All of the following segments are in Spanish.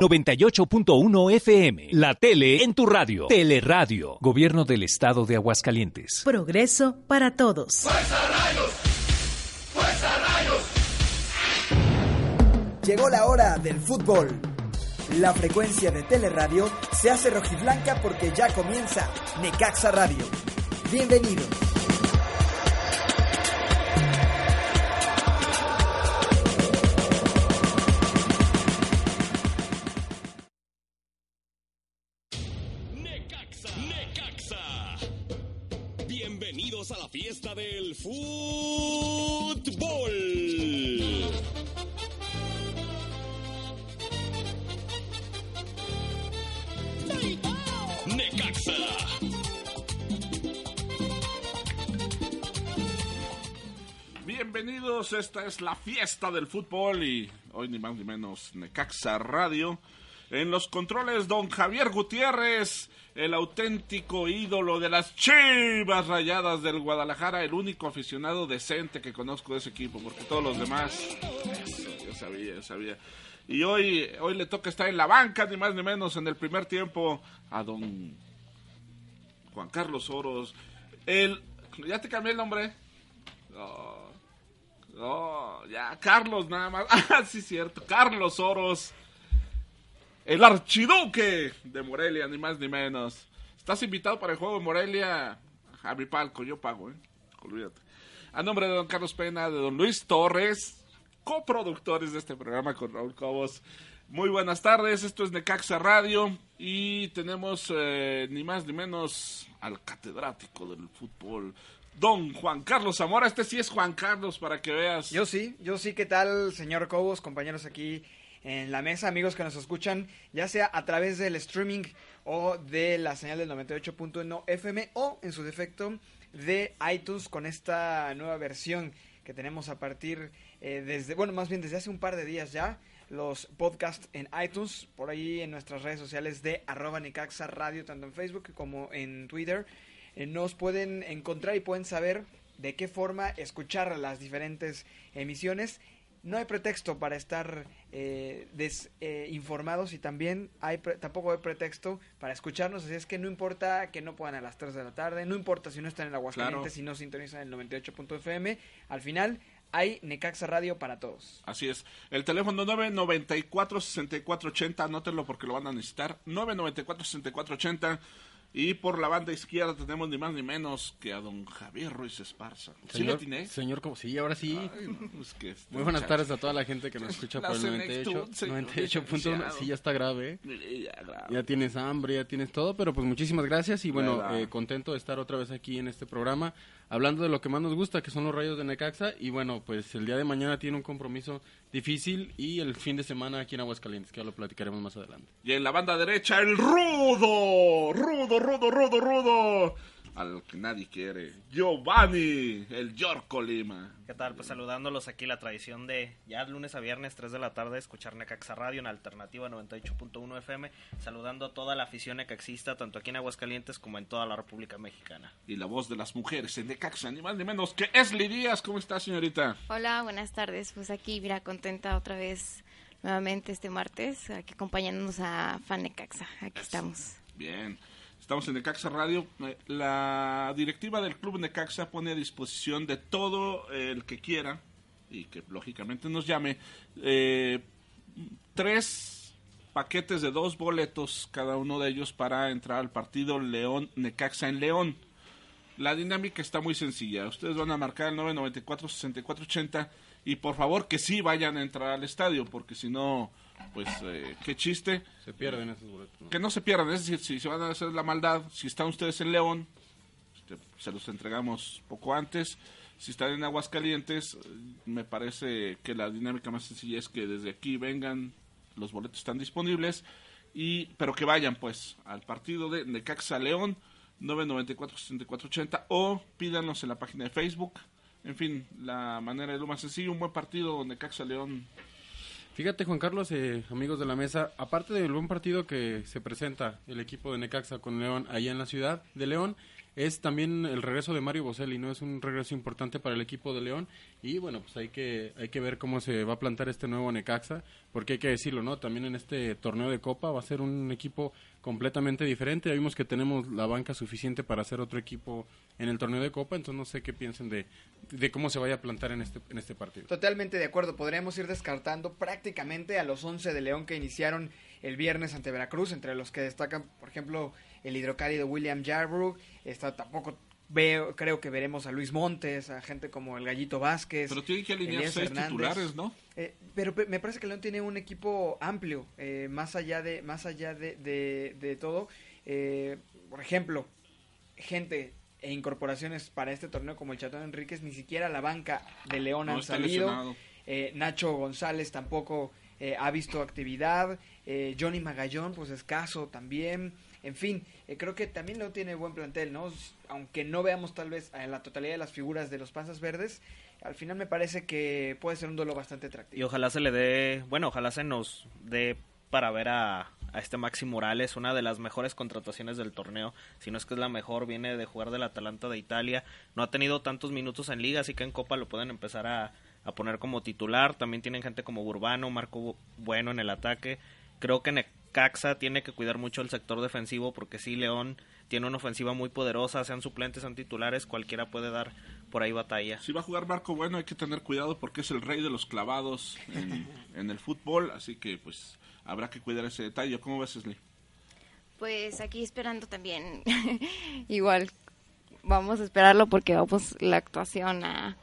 98.1 FM, la tele en tu radio. Teleradio, Gobierno del Estado de Aguascalientes. Progreso para todos. ¡Fuerza Rayos! ¡Fuerza Rayos! Llegó la hora del fútbol. La frecuencia de Teleradio se hace rojiblanca porque ya comienza Necaxa Radio. Bienvenidos. Fiesta del fútbol. Necaxa. Bienvenidos, esta es la fiesta del fútbol y hoy ni más ni menos Necaxa Radio. En los controles, don Javier Gutiérrez, el auténtico ídolo de las chivas rayadas del Guadalajara, el único aficionado decente que conozco de ese equipo, porque todos los demás, yo sabía, yo sabía. Y hoy, hoy le toca estar en la banca, ni más ni menos, en el primer tiempo, a don Juan Carlos Oros. El, ¿Ya te cambié el nombre? No, no, ya, Carlos nada más. Ah, sí, cierto, Carlos Oros el archiduque de Morelia, ni más ni menos. Estás invitado para el juego de Morelia a mi palco, yo pago, ¿eh? Olvídate. A nombre de don Carlos Pena, de don Luis Torres, coproductores de este programa con Raúl Cobos. Muy buenas tardes, esto es Necaxa Radio y tenemos eh, ni más ni menos al catedrático del fútbol, don Juan Carlos Zamora. Este sí es Juan Carlos para que veas. Yo sí, yo sí, ¿qué tal, señor Cobos, compañeros aquí en la mesa, amigos que nos escuchan, ya sea a través del streaming o de la señal del 98.1 FM o en su defecto de iTunes con esta nueva versión que tenemos a partir eh, desde, bueno, más bien desde hace un par de días ya, los podcasts en iTunes, por ahí en nuestras redes sociales de arroba Necaxa Radio, tanto en Facebook como en Twitter, eh, nos pueden encontrar y pueden saber de qué forma escuchar las diferentes emisiones no hay pretexto para estar eh, desinformados y también hay tampoco hay pretexto para escucharnos, así es que no importa que no puedan a las 3 de la tarde, no importa si no están en Aguascalientes, claro. si no sintonizan el 98.fm, al final hay Necaxa Radio para todos. Así es. El teléfono 994-6480, anótenlo porque lo van a necesitar. 994-6480. Y por la banda izquierda tenemos ni más ni menos que a don Javier Ruiz Esparza. ¿Sí señor, le tiene? Señor, como sí, ahora sí. Ay, no, pues que este Muy buenas tardes a toda la gente que nos escucha por el 98. 98.1. Sí, ya está grave. Ya, grave. ya tienes hambre, ya tienes todo, pero pues muchísimas gracias y bueno, eh, contento de estar otra vez aquí en este programa hablando de lo que más nos gusta, que son los rayos de Necaxa. Y bueno, pues el día de mañana tiene un compromiso difícil y el fin de semana aquí en Aguascalientes, que ya lo platicaremos más adelante. Y en la banda derecha, el rudo, rudo, rudo, rudo, rudo. Al que nadie quiere, Giovanni, el Yorko Lima. ¿Qué tal? Pues saludándolos aquí la tradición de ya lunes a viernes 3 de la tarde escuchar Necaxa Radio en Alternativa 98.1 FM, saludando a toda la afición necaxista tanto aquí en Aguascalientes como en toda la República Mexicana. Y la voz de las mujeres en Necaxa, ni más ni menos que Esli Díaz. ¿Cómo está, señorita? Hola, buenas tardes. Pues aquí, mira, contenta otra vez nuevamente este martes, aquí acompañándonos a Fan Necaxa. Aquí estamos. Bien. Estamos en Necaxa Radio. La directiva del Club Necaxa pone a disposición de todo el que quiera y que lógicamente nos llame eh, tres paquetes de dos boletos cada uno de ellos para entrar al partido León Necaxa en León. La dinámica está muy sencilla. Ustedes van a marcar el 994-6480 y por favor que sí vayan a entrar al estadio porque si no pues eh, qué chiste. Se pierden esos boletos. Que no se pierdan, es decir, si se van a hacer la maldad, si están ustedes en León, este, se los entregamos poco antes. Si están en Aguascalientes, me parece que la dinámica más sencilla es que desde aquí vengan, los boletos están disponibles. Y, pero que vayan pues al partido de Necaxa León 994-6480 o pídanos en la página de Facebook. En fin, la manera de lo más sencillo, un buen partido Necaxa León. Fíjate Juan Carlos, eh, amigos de la mesa, aparte del buen partido que se presenta el equipo de Necaxa con León allá en la ciudad de León, es también el regreso de Mario Boselli, ¿no? Es un regreso importante para el equipo de León y bueno, pues hay que hay que ver cómo se va a plantar este nuevo Necaxa, porque hay que decirlo, ¿no? También en este torneo de Copa va a ser un equipo completamente diferente. Ya vimos que tenemos la banca suficiente para hacer otro equipo en el torneo de Copa, entonces no sé qué piensen de, de cómo se vaya a plantar en este, en este partido. Totalmente de acuerdo, podríamos ir descartando prácticamente a los 11 de León que iniciaron el viernes ante Veracruz, entre los que destacan, por ejemplo, el hidrocálido William Jarbrook, está tampoco veo, creo que veremos a Luis Montes, a gente como el Gallito Vázquez. Pero tienen que alinear seis titulares, ¿no? Eh, pero me parece que León tiene un equipo amplio, eh, más allá de, más allá de, de, todo. Eh, por ejemplo, gente e incorporaciones para este torneo como el Chatón Enríquez, ni siquiera la banca de León han salido. Nacho González tampoco ha visto actividad. Johnny Magallón, pues escaso también. En fin, eh, creo que también lo tiene buen plantel, ¿no? Aunque no veamos tal vez en la totalidad de las figuras de los Panzas Verdes, al final me parece que puede ser un duelo bastante atractivo. Y ojalá se le dé, bueno, ojalá se nos dé para ver a, a este Maxi Morales, una de las mejores contrataciones del torneo, si no es que es la mejor, viene de jugar del Atalanta de Italia, no ha tenido tantos minutos en liga, así que en Copa lo pueden empezar a, a poner como titular, también tienen gente como Urbano, Marco Bueno en el ataque, creo que Caxa tiene que cuidar mucho el sector defensivo porque si León tiene una ofensiva muy poderosa, sean suplentes, sean titulares, cualquiera puede dar por ahí batalla. Si va a jugar Marco Bueno hay que tener cuidado porque es el rey de los clavados en, el fútbol, así que pues habrá que cuidar ese detalle. ¿Cómo ves, Leslie? Pues aquí esperando también, igual vamos a esperarlo porque vamos la actuación a,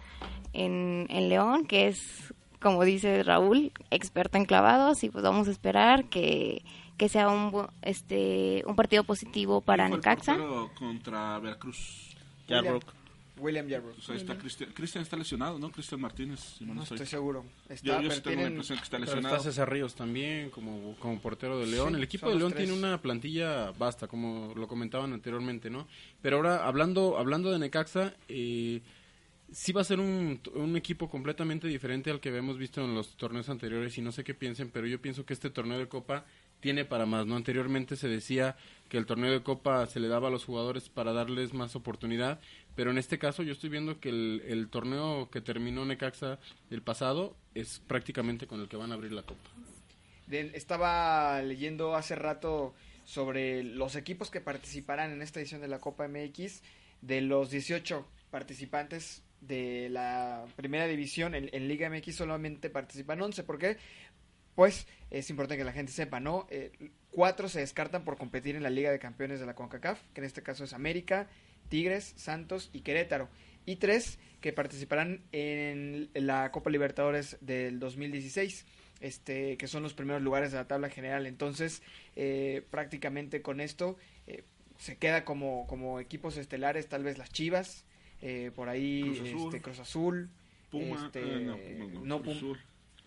en, en León, que es como dice Raúl, experta en clavados y pues vamos a esperar que, que sea un este un partido positivo para Necaxa. contra Veracruz. William Yarbrough. está Cristian. está lesionado, ¿no? Cristian Martínez. no, estoy seguro. Está, yo, tengo la impresión que está lesionado. Está César Ríos también como, como portero de León. el equipo de León tiene una plantilla basta, como lo comentaban anteriormente, ¿no? Pero ahora, hablando, hablando de Necaxa, eh, sí va a ser un, un, equipo completamente diferente al que habíamos visto en los torneos anteriores y no sé qué piensen, pero yo pienso que este torneo de Copa tiene para más, ¿no? Anteriormente se decía que el torneo de Copa se le daba a los jugadores para darles más oportunidad, pero en este caso yo estoy viendo que el, el torneo que terminó Necaxa el pasado es prácticamente con el que van a abrir la Copa. estaba leyendo hace rato sobre los equipos que participarán en esta edición de la Copa MX, de los 18 participantes de la primera división en, Liga MX solamente participan 11. ¿Por qué? Pues es importante que la gente sepa, ¿no? Eh, cuatro se descartan por competir en la Liga de Campeones de la CONCACAF, que en este caso es América, Tigres, Santos y Querétaro. Y tres que participarán en la Copa Libertadores del 2016. Este, que son los primeros lugares de la tabla general. Entonces, eh, prácticamente con esto eh, se queda como, como equipos estelares, tal vez las Chivas, eh, por ahí Cruz Azul, este, Cruz Azul Puma, este, eh, no, Cruz, Azul.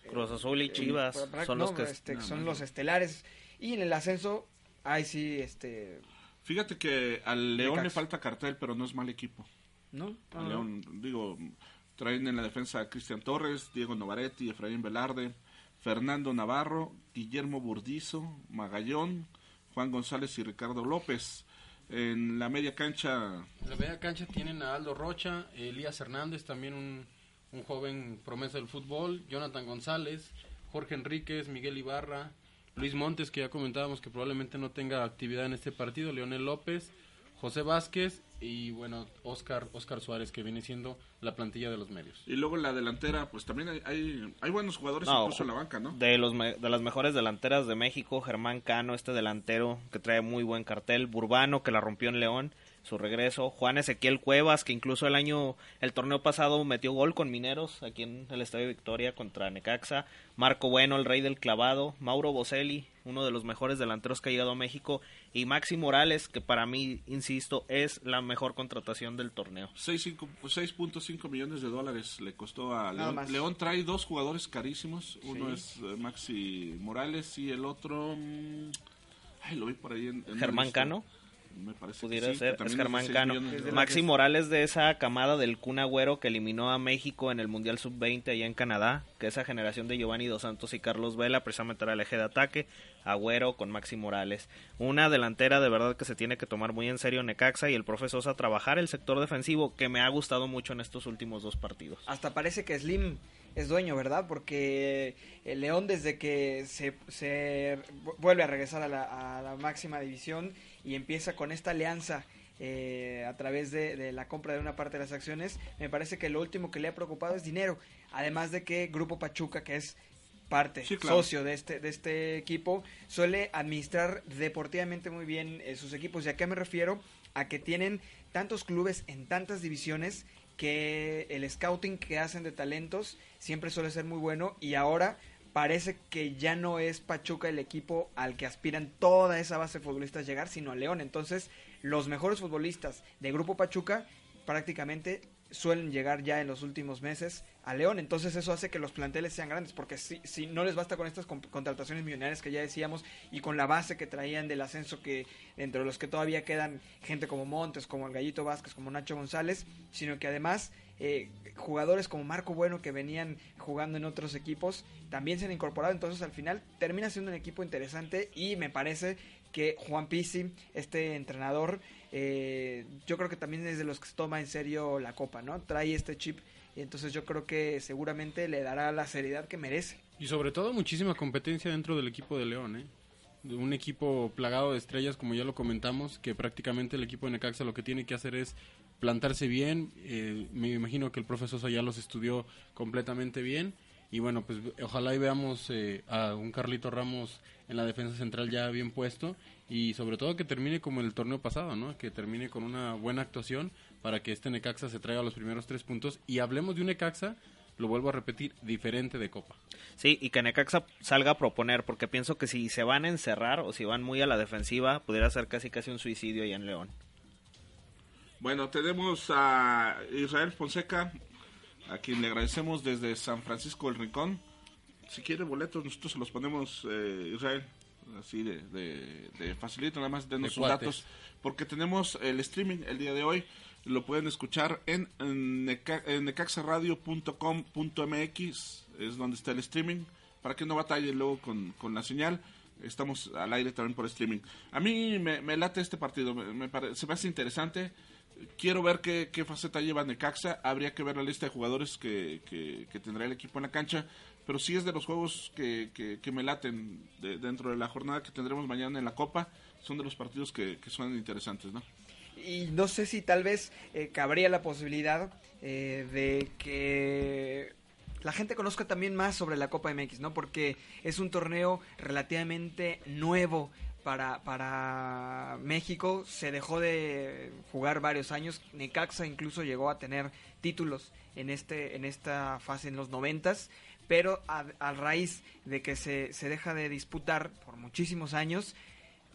Cruz Azul y eh, Chivas son los que este, son los estelares. Y en el ascenso ahí sí este fíjate que al León le falta cartel pero no es mal equipo. No al León digo traen en la defensa a Cristian Torres Diego Novaretti Efraín Velarde Fernando Navarro Guillermo Burdizo Magallón Juan González y Ricardo López en la media cancha. En la media cancha tienen a Aldo Rocha, Elías Hernández, también un, un joven promesa del fútbol, Jonathan González, Jorge Enríquez, Miguel Ibarra, Luis Montes, que ya comentábamos que probablemente no tenga actividad en este partido, Leonel López, José Vázquez y bueno, Oscar, Oscar Suárez, que viene siendo la plantilla de los medios. Y luego en la delantera, pues también hay, hay, buenos jugadores incluso en la banca, ¿no? De, los de las mejores delanteras de México, Germán Cano, este delantero que trae muy buen cartel, Burbano, que la rompió en León, su regreso. Juan Ezequiel Cuevas, que incluso el año, el torneo pasado metió gol con Mineros aquí en el Estadio Victoria contra Necaxa. Marco Bueno, el rey del clavado. Mauro Boselli, uno de los mejores delanteros que ha llegado a México. Y Maxi Morales, que para mí, insisto, es la mejor contratación del torneo. 6.5 millones de dólares le costó a León. León trae dos jugadores carísimos. Uno es eh, Maxi Morales y el otro... Mm, ay, lo vi por ahí en... Germán Cano pudiera ser Germán Cano. Maxi Morales de esa camada del Kun Agüero que eliminó a México en el Mundial Sub-20 allá en Canadá, que esa generación de Giovanni Dos Santos y Carlos Vela precisamente era el eje de ataque, Agüero con Maxi Morales. Una delantera de verdad que se tiene que tomar muy en serio Necaxa y el profesor a trabajar el sector defensivo que me ha gustado mucho en estos últimos dos partidos. Hasta parece que Slim es dueño, ¿verdad? Porque el León desde que se, se vuelve a regresar a la, a la máxima división y empieza con esta alianza eh, a través de, la compra de una parte de las acciones, me parece que lo último que le ha preocupado es dinero. Además de que Grupo Pachuca, que es parte, socio de este, de este equipo, suele administrar deportivamente muy bien eh, sus equipos. ¿Y a qué me refiero? A que tienen tantos clubes en tantas divisiones que el scouting que hacen de talentos siempre suele ser muy bueno y ahora parece que ya no es Pachuca el equipo al que aspiran toda esa base de futbolistas llegar, sino a León. Entonces, los mejores futbolistas de Grupo Pachuca prácticamente suelen llegar ya en los últimos meses a León. Entonces eso hace que los planteles sean grandes, porque si, si no les basta con estas contrataciones millonarias que ya decíamos y con la base que traían del ascenso que entre los que todavía quedan gente como Montes, como el Gallito Vázquez, como Nacho González, sino que además eh, jugadores como Marco Bueno que venían jugando en otros equipos también se han incorporado. Entonces al final termina siendo un equipo interesante y me parece que Juan Pizzi, este entrenador, eh, yo creo que también es de los que se toma en serio la copa, ¿no? Trae este chip y entonces yo creo que seguramente le dará la seriedad que merece. Y sobre todo muchísima competencia dentro del equipo de León, ¿eh? un equipo plagado de estrellas, como ya lo comentamos, que prácticamente el equipo de Necaxa lo que tiene que hacer es plantarse bien. Eh, me imagino que el profesor ya los estudió completamente bien. Y bueno, pues ojalá y veamos eh, a un Carlito Ramos en la defensa central ya bien puesto y sobre todo que termine como el torneo pasado, ¿no? Que termine con una buena actuación para que este Necaxa se traiga los primeros tres puntos y hablemos de un Necaxa lo vuelvo a repetir, diferente de Copa. Sí, y que Necaxa salga a proponer, porque pienso que si se van a encerrar o si van muy a la defensiva, pudiera ser casi casi un suicidio ahí en León. Bueno, tenemos a Israel Fonseca, a quien le agradecemos desde San Francisco del Rincón. Si quiere boletos, nosotros se los ponemos, eh, Israel, así de, de, facilito, nada más denos sus datos, porque tenemos el streaming el día de hoy lo pueden escuchar en, en, necaxaradio.com.mx, es donde está el streaming, para que no batallen luego con, la señal. Estamos al aire también por streaming. A mí me, late este partido, me, parece, se me hace interesante. Quiero ver qué, faceta lleva Necaxa. Habría que ver la lista de jugadores que, tendrá el equipo en la cancha. Pero sí es de los juegos que, me laten dentro de la jornada que tendremos mañana en la Copa. Son de los partidos que, que suenan interesantes, ¿no? y no sé si tal vez eh, cabría la posibilidad eh, de que la gente conozca también más sobre la Copa MX, ¿no? Porque es un torneo relativamente nuevo para, para México. Se dejó de jugar varios años. Necaxa incluso llegó a tener títulos en, este, en esta fase en los noventas. Pero a, raíz de que se, se deja de disputar por muchísimos años,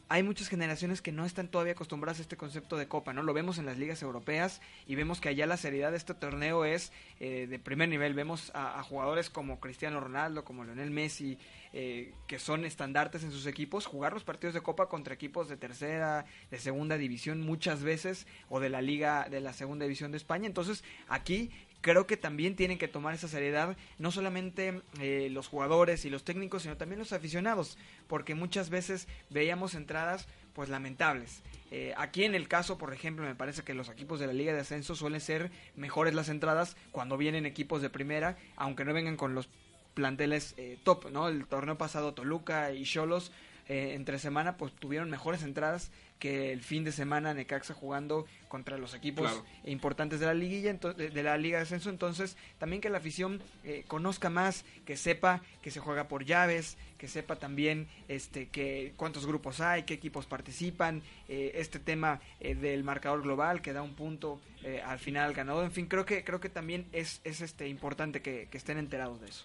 hay muchas generaciones que no están todavía acostumbradas a este concepto de copa, ¿no? Lo vemos en las ligas europeas y vemos que allá la seriedad de este torneo es eh, de primer nivel. Vemos a, jugadores como Cristiano Ronaldo, como Lionel Messi, eh, que son estandartes en sus equipos, jugar los partidos de copa contra equipos de tercera, de segunda división muchas veces, o de la liga de la segunda división de España. Entonces, aquí creo que también tienen que tomar esa seriedad, no solamente eh, los jugadores y los técnicos, sino también los aficionados, porque muchas veces veíamos entradas pues lamentables. Eh, aquí en el caso, por ejemplo, me parece que los equipos de la Liga de Ascenso suelen ser mejores las entradas cuando vienen equipos de primera, aunque no vengan con los planteles eh, top, ¿no? El torneo pasado Toluca y Cholos eh, entre semana pues tuvieron mejores entradas que el fin de semana Necaxa jugando contra los equipos importantes de la liguilla de la liga de ascenso. Entonces también que la afición eh, conozca más que sepa que se juega por llaves que sepa también este que cuántos grupos hay qué equipos participan eh, este tema eh, del marcador global que da un punto al final al ganador en fin creo que creo que también es, es este importante que estén enterados de eso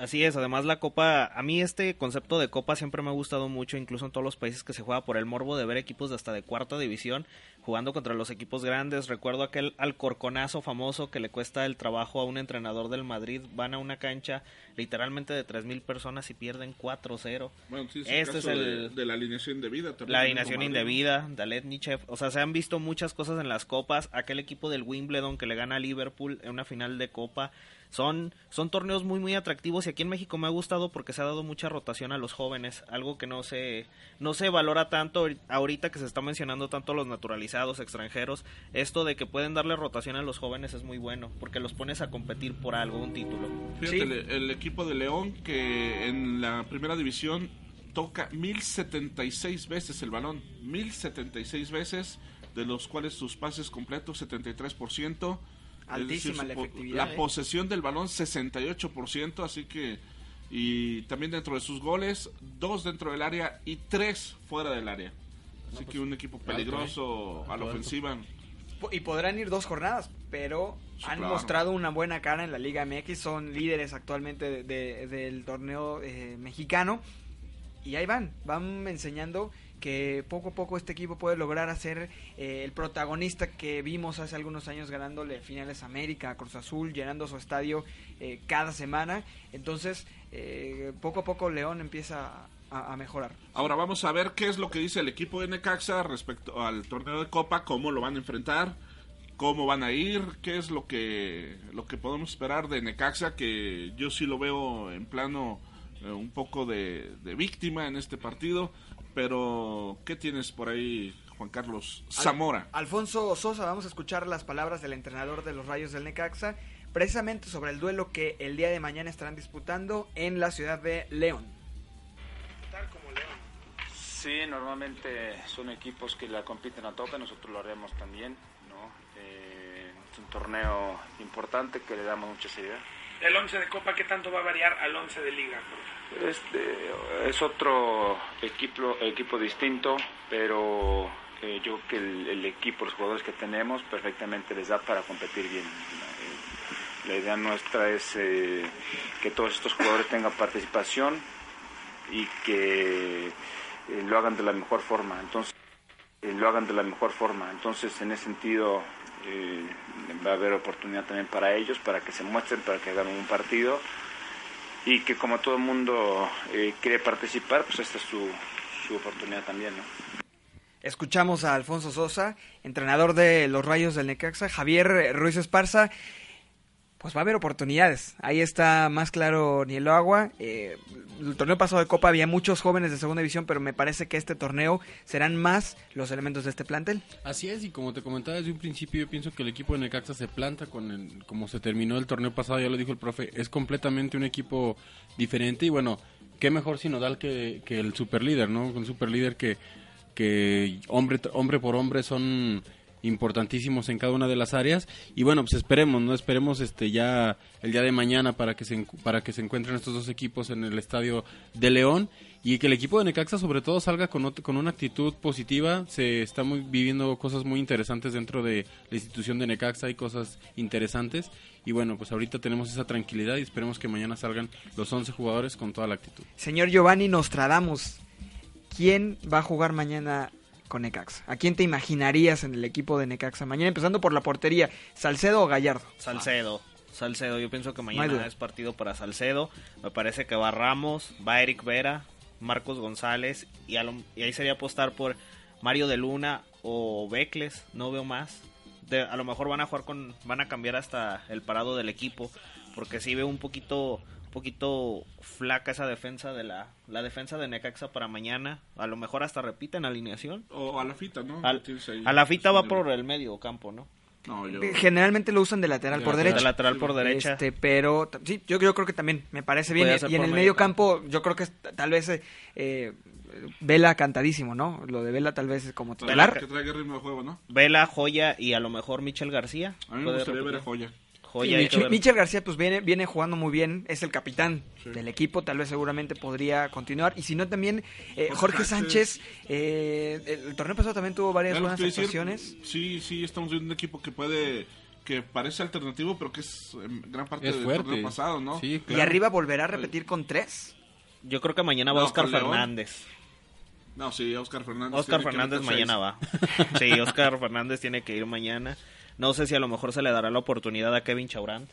Así es, además la Copa, a mí este concepto de Copa siempre me ha gustado mucho, incluso en todos los países que se juega por el morbo de ver equipos de hasta de cuarta división jugando contra los equipos grandes. Recuerdo aquel alcorconazo famoso que le cuesta el trabajo a un entrenador del Madrid. Van a una cancha literalmente de 3.000 personas y pierden 4-0. Bueno, sí, este es el de, la alineación indebida. La alineación indebida, Dalet Nichev. O sea, se han visto muchas cosas en las copas. Aquel equipo del Wimbledon que le gana a Liverpool en una final de copa son, son torneos muy muy atractivos y aquí en México me ha gustado porque se ha dado mucha rotación a los jóvenes, algo que no se, no se valora tanto ahorita que se está mencionando tanto a los naturalizados extranjeros, esto de que pueden darle rotación a los jóvenes es muy bueno, porque los pones a competir por algo, un título. Fíjate, el, equipo de León que en la primera división toca 1076 veces el balón, 1076 veces, de los cuales sus pases completos 73%, Altísima la efectividad. La ¿eh? posesión del balón 68%, así que y también dentro de sus goles, dos dentro del área y tres fuera del área. Así que pues, un equipo peligroso ¿eh? a la ofensiva. Y podrán ir dos jornadas, pero han mostrado una buena cara en la Liga MX, son líderes actualmente del torneo eh, mexicano y ahí van, van enseñando que poco a poco este equipo puede lograr hacer eh, el protagonista que vimos hace algunos años ganándole finales a América, Cruz Azul, llenando su estadio eh, cada semana. Entonces, eh, poco a poco León empieza a, mejorar. Ahora vamos a ver qué es lo que dice el equipo de Necaxa respecto al torneo de Copa, cómo lo van a enfrentar, cómo van a ir, qué es lo que, lo que podemos esperar de Necaxa, que yo sí lo veo en plano un poco de víctima en este partido pero, ¿qué tienes por ahí, Juan Carlos Zamora? Alfonso Sosa, vamos a escuchar las palabras del entrenador de los Rayos del Necaxa, precisamente sobre el duelo que el día de mañana estarán disputando en la ciudad de León. Tal como León. Sí, normalmente son equipos que la compiten a tope, nosotros lo haremos también, ¿no? Eh, es un torneo importante que le damos mucha seriedad. ¿El 11 de Copa qué tanto va a variar al 11 de Liga? Este, es otro equipo, equipo distinto, pero eh, yo creo que el, equipo, los jugadores que tenemos, perfectamente les da para competir bien. Eh, la idea nuestra es eh, que todos estos jugadores tengan participación y que lo hagan de la mejor forma. Entonces, lo hagan de la mejor forma. Entonces, en ese sentido, va a haber oportunidad también para ellos, para que se muestren, para que hagan un partido y que como todo el mundo eh, quiere participar, pues esta es su, su oportunidad también, ¿no? Escuchamos a Alfonso Sosa, entrenador de los Rayos del Necaxa, Javier Ruiz Esparza pues va a haber oportunidades. Ahí está más claro ni agua. Eh, el torneo pasado de Copa había muchos jóvenes de segunda división, pero me parece que este torneo serán más los elementos de este plantel. Así es, y como te comentaba desde un principio, yo pienso que el equipo de Necaxa se planta con el, como se terminó el torneo pasado, ya lo dijo el profe, es completamente un equipo diferente y bueno, qué mejor sinodal que, que el superlíder, ¿no? Un superlíder que, que hombre, hombre por hombre son importantísimos en cada una de las áreas. Y bueno pues esperemos no esperemos este ya el día de mañana para que se para que se encuentren estos dos equipos en el estadio de León y que el equipo de Necaxa sobre todo salga con, con una actitud positiva. Se está muy, viviendo cosas muy interesantes dentro de la institución de Necaxa y cosas interesantes. Y bueno pues ahorita tenemos esa tranquilidad y esperemos que mañana salgan los 11 jugadores con toda la actitud. Señor Giovanni Nostradamus ¿quién va a jugar mañana con Necaxa. ¿A quién te imaginarías en el equipo de Necaxa mañana? Empezando por la portería, ¿Salcedo o Gallardo? Salcedo. Salcedo, yo pienso que mañana es partido para Salcedo. Me parece que va Ramos, va Eric Vera, Marcos González y, ahí sería apostar por Mario de Luna o Becles, no veo más. a lo mejor van a jugar con, van a cambiar hasta el parado del equipo, porque sí veo un poquito poquito flaca esa defensa de la, la defensa de Necaxa para mañana. A lo mejor hasta repiten alineación. O a la fita, ¿no? a la fita va por el medio campo, ¿no? Generalmente lo usan de lateral por derecha. De lateral por derecha. Este, pero sí, yo, yo creo que también me parece bien. Y en el medio campo, yo creo que tal vez eh, Vela cantadísimo, ¿no? Lo de Vela tal vez es como titular. Que traiga ritmo de juego, ¿no? Vela, Joya y a lo mejor Michel García. A mí me gustaría ver a Joya. Michel, García pues viene, viene jugando muy bien, es el capitán del equipo, tal vez seguramente podría continuar. Y si no también eh, Jorge Sánchez, eh, el torneo pasado también tuvo varias buenas actuaciones. Sí, sí, estamos viendo un equipo que puede que parece alternativo, pero que es gran parte del torneo pasado, ¿no? Y arriba volverá a repetir con tres. Yo creo que mañana va Oscar Fernández. No, sí, Oscar Fernández. Oscar Fernández mañana va. Sí, Oscar Fernández tiene que ir mañana. No sé si a lo mejor se le dará la oportunidad a Kevin Chaurant.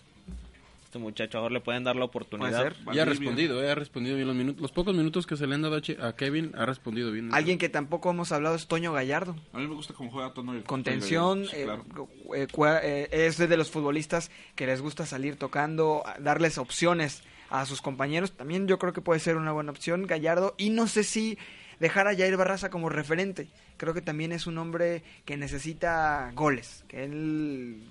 Este muchacho, ahora le pueden dar la oportunidad. Ya ha respondido, eh, ha respondido bien los minutos. Los pocos minutos que se le han dado a Kevin, ha respondido bien. Alguien que tampoco hemos hablado es Toño Gallardo. A mí me gusta cómo juega Toño. Contención, eh, eh, eh, es de los futbolistas que les gusta salir tocando, darles opciones a sus compañeros. También yo creo que puede ser una buena opción Gallardo. Y no sé si dejar a Jair Barraza como referente creo que también es un hombre que necesita goles, que él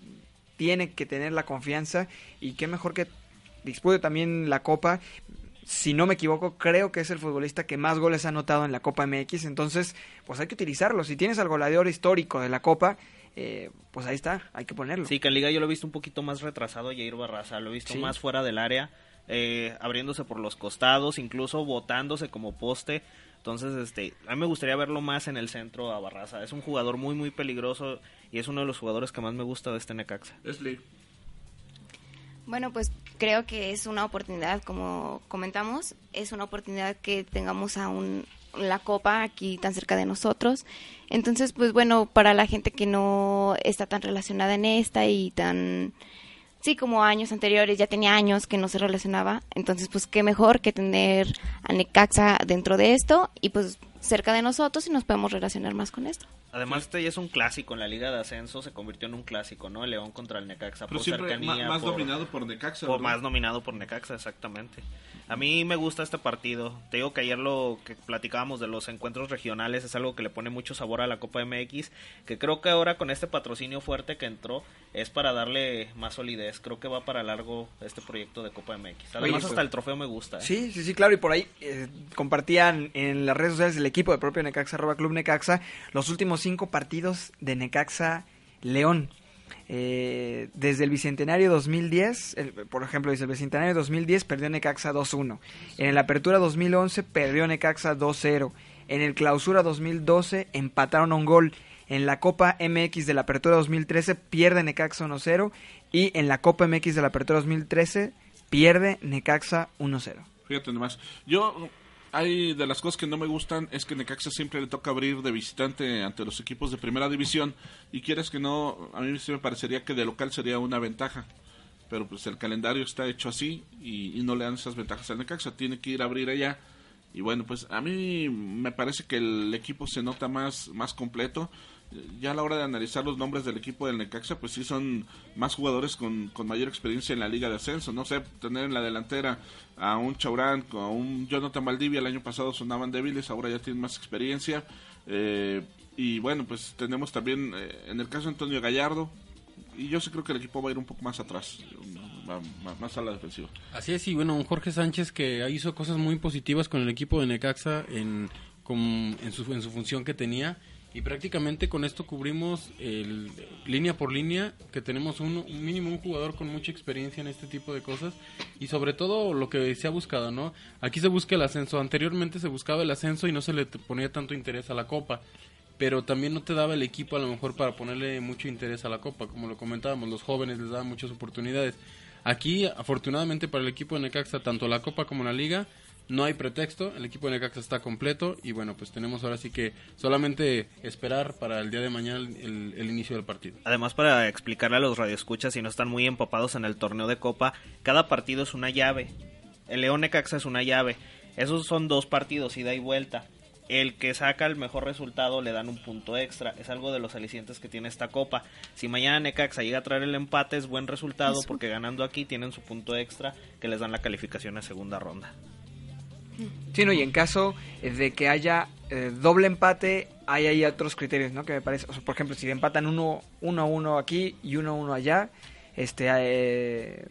tiene que tener la confianza y qué mejor que dispute también la Copa. Si no me equivoco, creo que es el futbolista que más goles ha anotado en la Copa MX, entonces pues hay que utilizarlo. Si tienes al goleador histórico de la Copa, eh, pues ahí está, hay que ponerlo. Sí, que en Liga yo lo he visto un poquito más retrasado, Jair Barraza, lo he visto más fuera del área, eh, abriéndose por los costados, incluso botándose como poste. Entonces, este, a mí me gustaría verlo más en el centro a Barraza. Es un jugador muy, muy peligroso y es uno de los jugadores que más me gusta de este Necaxa. Bueno, pues creo que es una oportunidad, como comentamos, es una oportunidad que tengamos aún la copa aquí tan cerca de nosotros. Entonces, pues bueno, para la gente que no está tan relacionada en esta y tan sí, como años anteriores, ya tenía años que no se relacionaba, entonces pues qué mejor que tener a Necaxa dentro de esto y pues cerca de nosotros y nos podemos relacionar más con esto. Además, este ya es un clásico en la Liga de Ascenso, se convirtió en un clásico, ¿no? El León contra el Necaxa. por cercanía, más dominado por Necaxa. O más dominado por Necaxa, exactamente. A mí me gusta este partido. Te digo que ayer lo que platicábamos de los encuentros regionales es algo que le pone mucho sabor a la Copa MX, que creo que ahora con este patrocinio fuerte que entró es para darle más solidez. Creo que va para largo este proyecto de Copa MX. Además, hasta pues, el trofeo me gusta. ¿eh? Sí, sí, sí, claro. Y por ahí eh, compartían en las redes sociales del equipo de propio Necaxa, arroba Club Necaxa, los últimos cinco partidos de Necaxa León. Eh, desde el Bicentenario 2010, por ejemplo, desde el Bicentenario 2010 perdió Necaxa 2-1. En la Apertura 2011 perdió Necaxa 2-0. En el Clausura 2012 empataron un gol. En la Copa MX de la Apertura 2013 pierde Necaxa 1-0. Y en la Copa MX de la Apertura 2013 pierde Necaxa 1-0. Fíjate nomás. Yo hay de las cosas que no me gustan es que Necaxa siempre le toca abrir de visitante ante los equipos de primera división. Y quieres que no, a mí sí me parecería que de local sería una ventaja, pero pues el calendario está hecho así y, no le dan esas ventajas al Necaxa, tiene que ir a abrir allá. Y bueno, pues a mí me parece que el equipo se nota más, más completo ya a la hora de analizar los nombres del equipo del Necaxa, pues sí son más jugadores con, mayor experiencia en la Liga de Ascenso. No sé, tener en la delantera a un Chaurán, a un Jonathan Valdivia, el año pasado sonaban débiles, ahora ya tienen más experiencia. Eh, y bueno, pues tenemos también, eh, en el caso de Antonio Gallardo, y yo sí creo que el equipo va a ir un poco más atrás, más a la defensiva. Así es, y bueno, Jorge Sánchez que hizo cosas muy positivas con el equipo de Necaxa en, en, su, en su función que tenía y prácticamente con esto cubrimos línea por línea que tenemos un, mínimo un jugador con mucha experiencia en este tipo de cosas y sobre todo lo que se ha buscado, ¿no? Aquí se busca el ascenso, anteriormente se buscaba el ascenso y no se le ponía tanto interés a la copa, pero también no te daba el equipo a lo mejor para ponerle mucho interés a la copa, como lo comentábamos, los jóvenes les daban muchas oportunidades. Aquí, afortunadamente para el equipo de Necaxa, tanto la copa como la liga, no hay pretexto, el equipo de Necaxa está completo y bueno, pues tenemos ahora sí que solamente esperar para el día de mañana el, inicio del partido. Además, para explicarle a los radioescuchas, si no están muy empapados en el torneo de Copa, cada partido es una llave. El León Necaxa es una llave. Esos son dos partidos, ida y vuelta. El que saca el mejor resultado le dan un punto extra. Es algo de los alicientes que tiene esta copa. Si mañana Necaxa llega a traer el empate, es buen resultado porque ganando aquí tienen su punto extra que les dan la calificación a segunda ronda. Sí, no, y en caso de que haya eh, doble empate, hay ahí otros criterios, ¿no? Que me parece, por ejemplo, si empatan uno, uno a uno aquí y uno a uno allá, este, eh,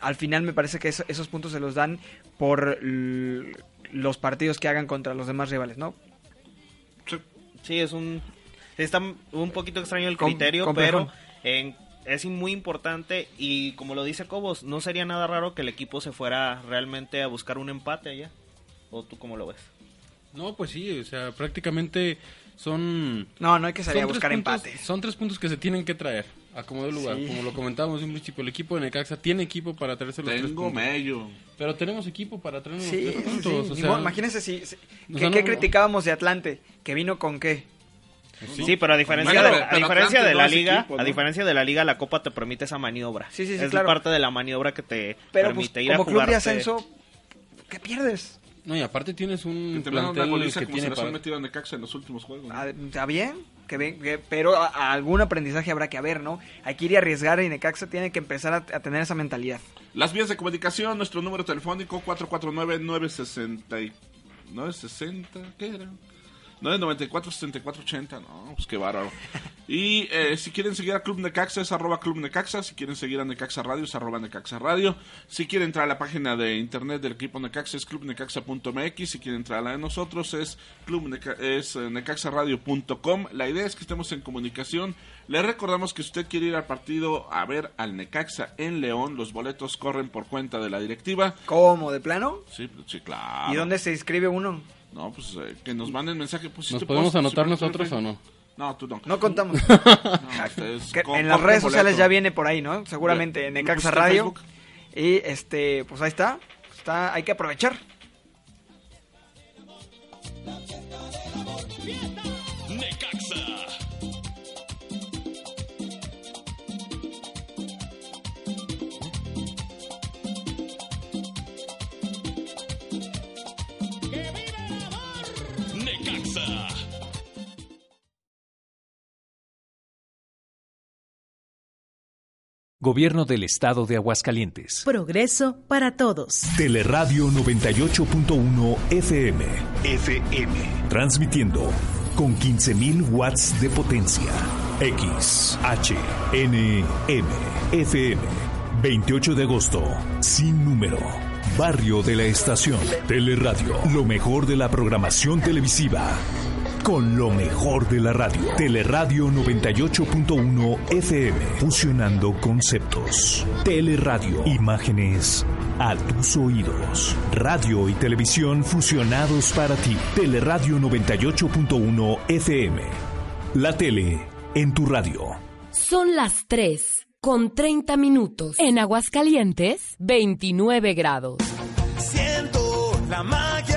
al final me parece que esos puntos se los dan por los partidos que hagan contra los demás rivales, ¿no? Sí, es un está un poquito extraño el criterio, pero es muy importante y como lo dice Cobos, no sería nada raro que el equipo se fuera realmente a buscar un empate allá. ¿O tú cómo lo ves? No, pues sí, o sea, prácticamente son... No, no hay que salir a buscar empate. Son tres puntos que se tienen que traer a como de lugar. Como lo comentábamos en un principio, el equipo de Necaxa tiene equipo para traerse los tres puntos. medio. Pero tenemos equipo para traernos los tres puntos. O sea, imagínense si... ¿Qué, criticábamos de Atlante? ¿Que vino con qué? Sí, pero a diferencia, de, a diferencia de la liga, a diferencia de la liga, la copa te permite esa maniobra. Sí, sí, sí, es parte de la maniobra que te pero, permite pues, ir como a club de ascenso, ¿qué pierdes? No, y aparte tienes un que te plantel una que como tiene se para... metido a Necaxa en los últimos juegos. ¿no? Ah, está bien, que, pero algún aprendizaje habrá que haber, ¿no? Hay que ir a arriesgar y Necaxa tiene que empezar a, a tener esa mentalidad. Las vías de comunicación, nuestro número telefónico 449 960 960, ¿qué era? 994 7480 no, pues qué bárbaro. Y eh, si quieren seguir a Club Necaxa es arroba Club Necaxa, si quieren seguir a Necaxa Radio es arroba Necaxa Radio, si quieren entrar a la página de internet del equipo Necaxa es clubnecaxa.mx, si quieren entrar a la de nosotros es, club es eh, necaxaradio.com. La idea es que estemos en comunicación. Le recordamos que si usted quiere ir al partido a ver al Necaxa en León, los boletos corren por cuenta de la directiva. ¿Cómo? ¿De plano? Sí, sí, claro. ¿Y dónde se inscribe uno? No, pues eh, que nos manden mensaje. Pues, ¿Nos podemos anotar nosotros o no? No, tú no. No contamos. en las redes sociales ya viene por ahí, ¿no? Seguramente en Necaxa Radio. Y este, pues ahí está. está. Hay que aprovechar. Gobierno del Estado de Aguascalientes. Progreso para todos. Teleradio 98.1 FM. FM. Transmitiendo con 15.000 watts de potencia. X, H, N, M, FM. 28 de agosto. Sin número. Barrio de la Estación. Teleradio. Lo mejor de la programación televisiva con lo mejor de la radio. Teleradio 98.1 FM, fusionando conceptos. Teleradio, imágenes a tus oídos. Radio y televisión fusionados para ti. Teleradio 98.1 FM. La tele en tu radio. Son las 3 con 30 minutos. En Aguascalientes, 29 grados. Siento la magia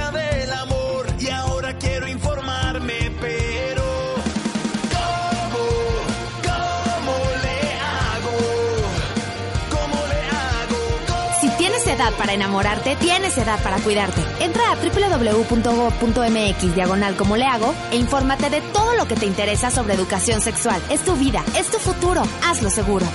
para enamorarte, tienes edad para cuidarte. Entra a www.gov.mx diagonal como le hago e infórmate de todo lo que te interesa sobre educación sexual. Es tu vida, es tu futuro. Hazlo seguro.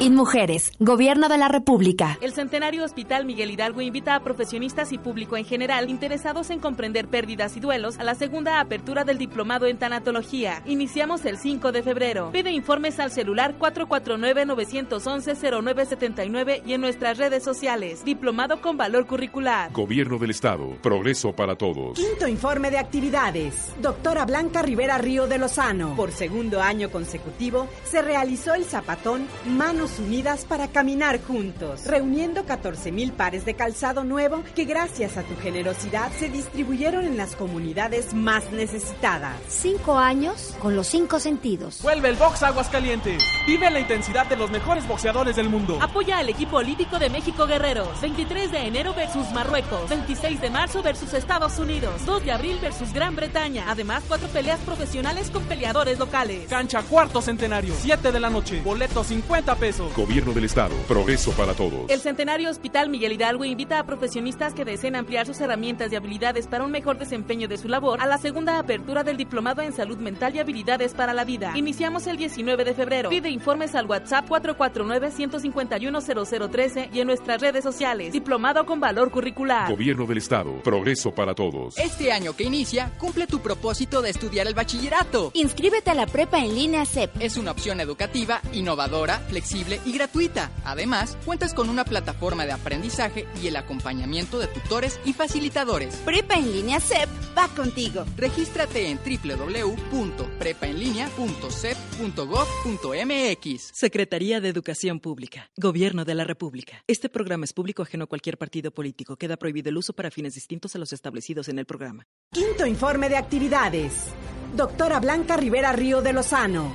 InMujeres, Gobierno de la República. El Centenario Hospital Miguel Hidalgo invita a profesionistas y público en general interesados en comprender pérdidas y duelos a la segunda apertura del diplomado en tanatología. Iniciamos el 5 de febrero. Pide informes al celular 449-911-0979 y en nuestras redes sociales. Diplomado con valor curricular. Gobierno del Estado, progreso para todos. Quinto informe de actividades. Doctora Blanca Rivera Río de Lozano. Por segundo año consecutivo se realizó el zapatón Manos Unidas para caminar juntos, reuniendo 14 mil pares de calzado nuevo que gracias a tu generosidad se distribuyeron en las comunidades más necesitadas. Cinco años con los cinco sentidos. Vuelve el box Aguascalientes. Vive la intensidad de los mejores boxeadores del mundo. Apoya al equipo olímpico de México Guerreros. 23 de enero versus Marruecos. 26 de marzo versus Estados Unidos. 2 de abril versus Gran Bretaña. Además, cuatro peleas profesionales con peleadores locales. Cancha cuarto centenario. 7 de la noche. Boleto 50 pesos. Gobierno del Estado. Progreso para todos. El Centenario Hospital Miguel Hidalgo invita a profesionistas que deseen ampliar sus herramientas y habilidades para un mejor desempeño de su labor a la segunda apertura del Diplomado en Salud Mental y Habilidades para la Vida. Iniciamos el 19 de febrero. Pide informes al WhatsApp 449-151-0013 y en nuestras redes sociales. Diplomado con valor curricular. Gobierno del Estado. Progreso para todos. Este año que inicia, cumple tu propósito de estudiar el bachillerato. Inscríbete a la prepa en línea CEP. Es una opción educativa, innovadora, flexible accesible y gratuita. Además, cuentas con una plataforma de aprendizaje y el acompañamiento de tutores y facilitadores. Prepa en línea CEP va contigo. Regístrate en www.prepaenlinea.cep.gov.mx. Secretaría de Educación Pública. Gobierno de la República. Este programa es público ajeno a cualquier partido político. Queda prohibido el uso para fines distintos a los establecidos en el programa. Quinto informe de actividades. Doctora Blanca Rivera Río de Lozano.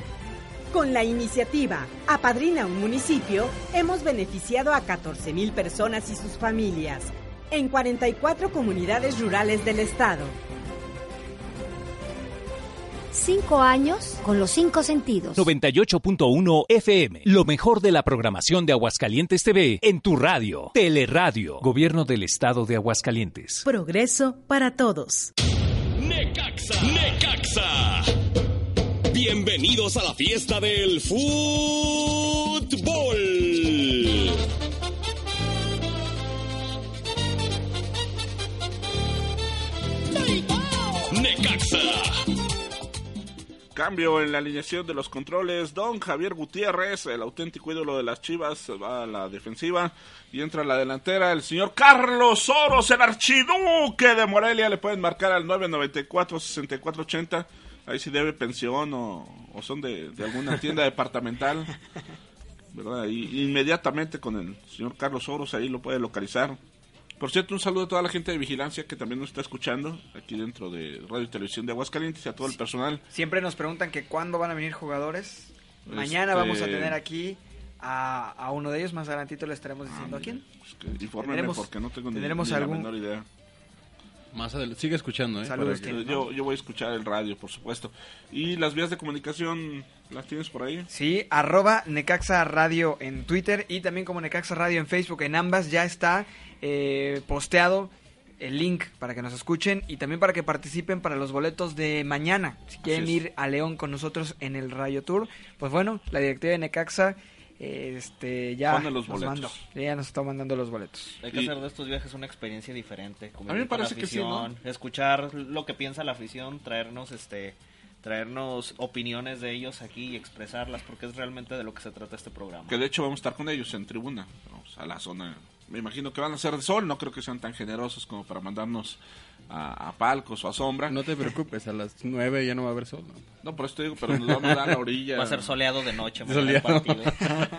Con la iniciativa Apadrina un municipio, hemos beneficiado a 14 mil personas y sus familias en 44 comunidades rurales del estado. Cinco años con los cinco sentidos. 98.1 FM. Lo mejor de la programación de Aguascalientes TV en tu radio. Teleradio. Gobierno del Estado de Aguascalientes. Progreso para todos. Necaxa. Necaxa. Bienvenidos a la fiesta del fútbol. Necaxa. Cambio en la alineación de los controles. Don Javier Gutiérrez, el auténtico ídolo de las Chivas, va a la defensiva y entra a la delantera. El señor Carlos Oros, el archiduque de Morelia, le pueden marcar al 994-6480. Ahí si debe pensión o, o son de, de alguna tienda departamental. ¿verdad? Y inmediatamente con el señor Carlos Oros ahí lo puede localizar. Por cierto, un saludo a toda la gente de vigilancia que también nos está escuchando aquí dentro de Radio y Televisión de Aguascalientes y a todo el personal. Siempre nos preguntan que cuándo van a venir jugadores. Mañana Este- vamos a tener aquí a, a uno de ellos. Más adelantito le estaremos diciendo a quién. Infórmenme Tendremos- porque no tengo ni, tendremos ni algún- la menor idea. Más adelante, sigue escuchando, ¿eh? Saludos, que-. Yo, yo voy a escuchar el radio, por supuesto. ¿Y las vías de comunicación las tienes por ahí? Sí, arroba Necaxa Radio en Twitter y también como Necaxa Radio en Facebook. En ambas ya está eh, posteado el link para que nos escuchen y también para que participen para los boletos de mañana. Si quieren ir a León con nosotros en el Radio Tour, pues bueno, la directiva de Necaxa este, ya, los nos boletos. ya nos está mandando los boletos. Hay que hacer de estos viajes una experiencia diferente. A mí me parece que sí, Escuchar lo que piensa la afición, traernos este traernos opiniones de ellos aquí y expresarlas porque es realmente de lo que se trata este programa. Que de hecho vamos a estar con ellos en tribuna. Vamos a la zona. Me imagino que van a ser de sol. No creo que sean tan generosos como para mandarnos a, a palcos o a sombra. No te preocupes, a las 9 ya no va a haber sol. ¿no? No, por eso te digo, pero nos vamos a dar a la orilla. Va a ser soleado de noche. Soleado. partido.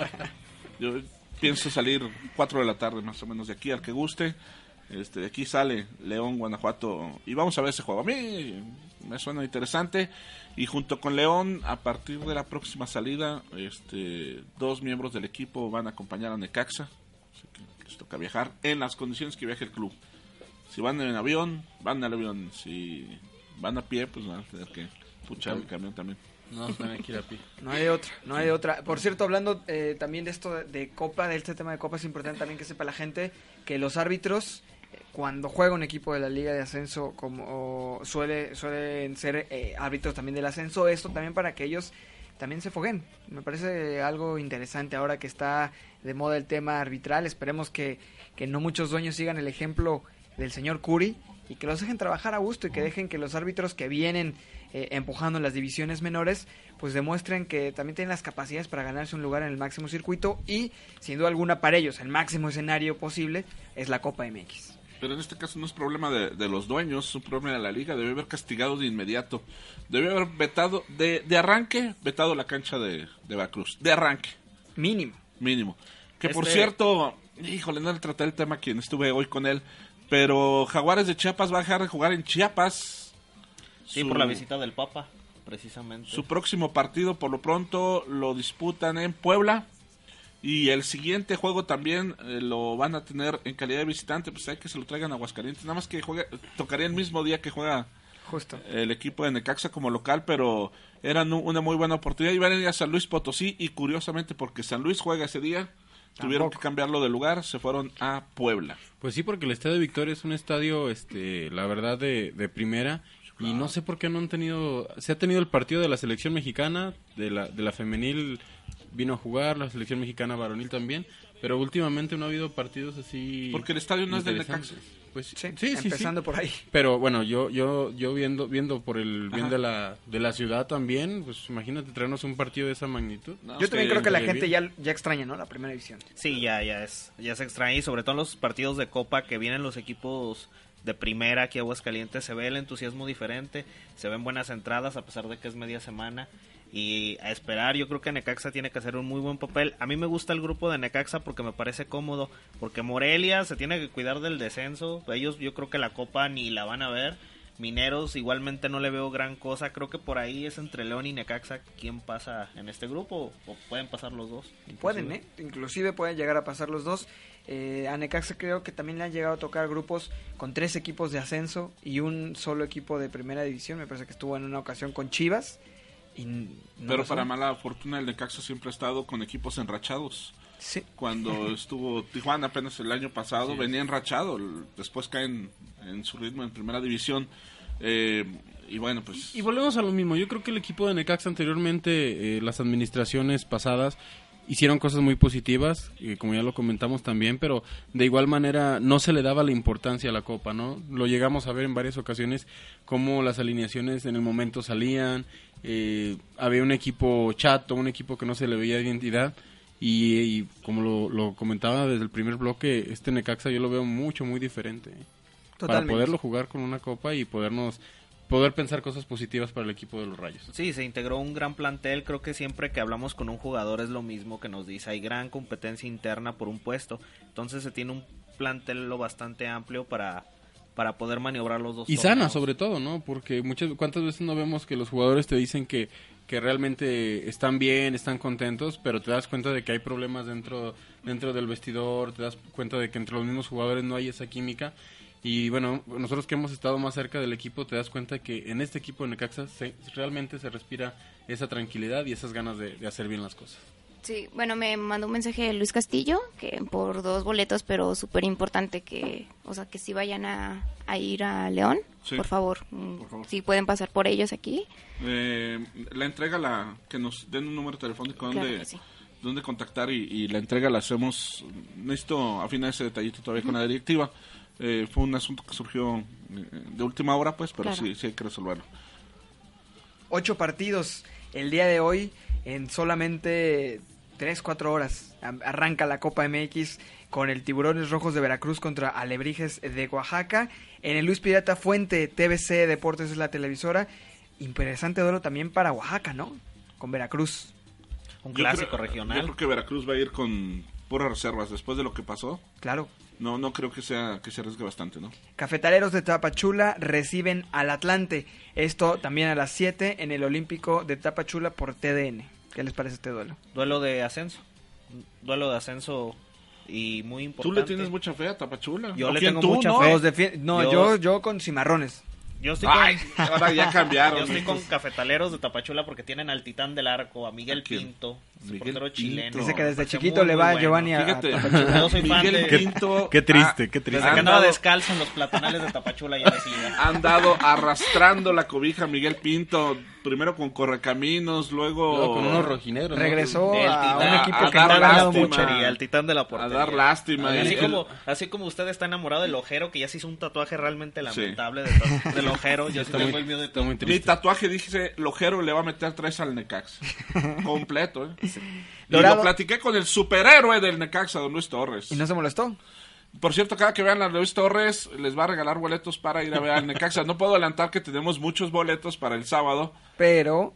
Yo pienso salir 4 de la tarde más o menos de aquí al que guste. Este, de aquí sale León, Guanajuato y vamos a ver ese juego. A mí me suena interesante y junto con León a partir de la próxima salida, este, dos miembros del equipo van a acompañar a Necaxa. Así que les toca viajar en las condiciones que viaje el club. Si van en avión, van en el avión. Si van a pie, pues van a tener que puchar el camión también. No, también hay que ir a pie. No hay otra, no hay otra. Por cierto, hablando eh, también de esto de, de Copa, de este tema de Copa, es importante también que sepa la gente que los árbitros, eh, cuando juega un equipo de la Liga de Ascenso, como suele, suelen ser eh, árbitros también del ascenso, esto también para que ellos también se foguen. Me parece algo interesante ahora que está de moda el tema arbitral. Esperemos que, que no muchos dueños sigan el ejemplo del señor Curi y que los dejen trabajar a gusto y que dejen que los árbitros que vienen eh, empujando en las divisiones menores pues demuestren que también tienen las capacidades para ganarse un lugar en el máximo circuito y sin duda alguna para ellos el máximo escenario posible es la Copa MX. Pero en este caso no es problema de, de los dueños, es un problema de la liga. Debe haber castigado de inmediato. Debe haber vetado, de, de arranque, vetado la cancha de, de Veracruz. De arranque. Mínimo. Mínimo. Que por Este- cierto, híjole, no le traté el tema quien estuve hoy con él. Pero Jaguares de Chiapas va a dejar de jugar en Chiapas. Sí, Su- por la visita del Papa, precisamente. Su próximo partido, por lo pronto, lo disputan en Puebla. Y el siguiente juego también eh, lo van a tener en calidad de visitante. Pues hay que se lo traigan a Aguascalientes. Nada más que juegue, tocaría el mismo día que juega Justo. el equipo de Necaxa como local, pero era nu- una muy buena oportunidad. Iban a ir a San Luis Potosí y curiosamente porque San Luis juega ese día, tuvieron que cambiarlo de lugar, se fueron a Puebla. Pues sí, porque el Estadio Victoria es un estadio, este, la verdad, de, de primera. Y no sé por qué no han tenido... Se ha tenido el partido de la selección mexicana, de la, de la femenil vino a jugar, la selección mexicana varonil también. Pero últimamente no ha habido partidos así... Porque el estadio no es del. Necaxa. Pues sí, sí, empezando por ahí. Pero bueno, yo yo yo viendo viendo por el bien de la de la ciudad también, pues imagínate traernos un partido de esa magnitud. yo también creo que la gente ya, ya extraña, ¿no? La primera división. Sí, ya ya es ya se extraña y sobre todo en los partidos de Copa que vienen los equipos de primera aquí a Aguascalientes se ve el entusiasmo diferente, se ven buenas entradas a pesar de que es media semana y a esperar. Yo creo que Necaxa tiene que hacer un muy buen papel. A mí me gusta el grupo de Necaxa porque me parece cómodo, porque Morelia se tiene que cuidar del descenso. Ellos yo creo que la copa ni la van a ver. Mineros igualmente no le veo gran cosa. Creo que por ahí es entre León y Necaxa quién pasa en este grupo o pueden pasar los dos. Pueden, ¿eh? Inclusive pueden llegar a pasar los dos. Eh, a Necaxa creo que también le han llegado a tocar grupos con tres equipos de ascenso y un solo equipo de primera división. Me parece que estuvo en una ocasión con Chivas pero para mala fortuna el Necaxa siempre ha estado con equipos enrachados. Sí. Cuando estuvo Tijuana apenas el año pasado, venía enrachado, después caen en su ritmo en primera división. Eh, y bueno, pues... Y, volvemos a lo mismo, yo creo que el equipo de Necaxa anteriormente, eh, las administraciones pasadas, hicieron cosas muy positivas, y como ya lo comentamos también, pero de igual manera no se le daba la importancia a la Copa, ¿no? Lo llegamos a ver en varias ocasiones, cómo las alineaciones en el momento salían, eh, había un equipo chato, un equipo que no se le veía identidad, y, como lo, comentaba desde el primer bloque, este Necaxa yo lo veo mucho, muy diferente. Para poderlo jugar con una Copa y podernos poder pensar cosas positivas para el equipo de los Rayos. Sí, se integró un gran plantel. Creo que siempre que hablamos con un jugador es lo mismo que nos dice. Hay gran competencia interna por un puesto. Entonces se tiene un plantel lo bastante amplio para, para poder maniobrar los dos. Y sana sobre todo, ¿no? Porque muchas cuántas veces no vemos que los jugadores te dicen que que realmente están bien, están contentos, pero te das cuenta de que hay problemas dentro dentro del vestidor, te das cuenta de que entre los mismos jugadores no hay esa química y bueno, nosotros que hemos estado más cerca del equipo, te das cuenta que en este equipo de Necaxa se, realmente se respira esa tranquilidad y esas ganas de, hacer bien las cosas. Sí, bueno, me mandó un mensaje Luis Castillo, que por dos boletos, pero súper importante que, o sea, que si vayan a, ir a León, por, favor, si pueden pasar por ellos aquí. Eh, la entrega, la que nos den un número telefónico donde, donde contactar y, la entrega la hacemos, necesito afinar ese detallito todavía con la directiva. Eh, fue un asunto que surgió eh, de última hora, pues, pero sí, sí hay que resolverlo. Ocho partidos el día de hoy en solamente tres, cuatro horas. Arranca la Copa MX con el Tiburones Rojos de Veracruz contra Alebrijes de Oaxaca. En el Luis Pirata Fuente, TBC Deportes es la televisora. Interesante duelo también para Oaxaca, ¿no? Con Veracruz. Un clásico regional. Yo creo que Veracruz va a ir con puras reservas después de lo que pasó. Claro no, no creo que sea que se arriesgue bastante, ¿no? Cafetaleros de Tapachula reciben al Atlante. Esto también a las 7 en el Olímpico de Tapachula por TDN. ¿Qué les parece este duelo? Duelo de ascenso. Duelo de ascenso y muy importante. ¿Tú le tienes mucha fe a Tapachula? Yo le tengo mucha fe. No, yo, yo con cimarrones. Yo estoy con, ahora ya cambiaron. Yo estoy con cafetaleros de Tapachula porque tienen al titán del arco, a Miguel Pinto, portero chileno. Dice que desde chiquito le va a Giovanni a, Fíjate, Yo soy fan de... Pinto. Qué, triste, qué triste. Desde que andaba descalzo en los platanales de Tapachula y decía. Han dado arrastrando la cobija Miguel Pinto primero con Correcaminos, luego, con unos rojineros. Regresó a un equipo que ha ganado mucho. El titán de la portería. A dar lástima. Así, como, así como usted está enamorado del ojero, que ya se hizo un tatuaje realmente lamentable del ojero, yo sí tengo el miedo de todo. Mi tatuaje dice, el ojero le va a meter tres al Necax. Completo, ¿eh? Y lo platiqué con el superhéroe del Necaxa, don Luis Torres. ¿Y no se molestó? Por cierto, cada que vean a Luis Torres, les va a regalar boletos para ir a ver al Necaxa. No puedo adelantar que tenemos muchos boletos para el sábado. Pero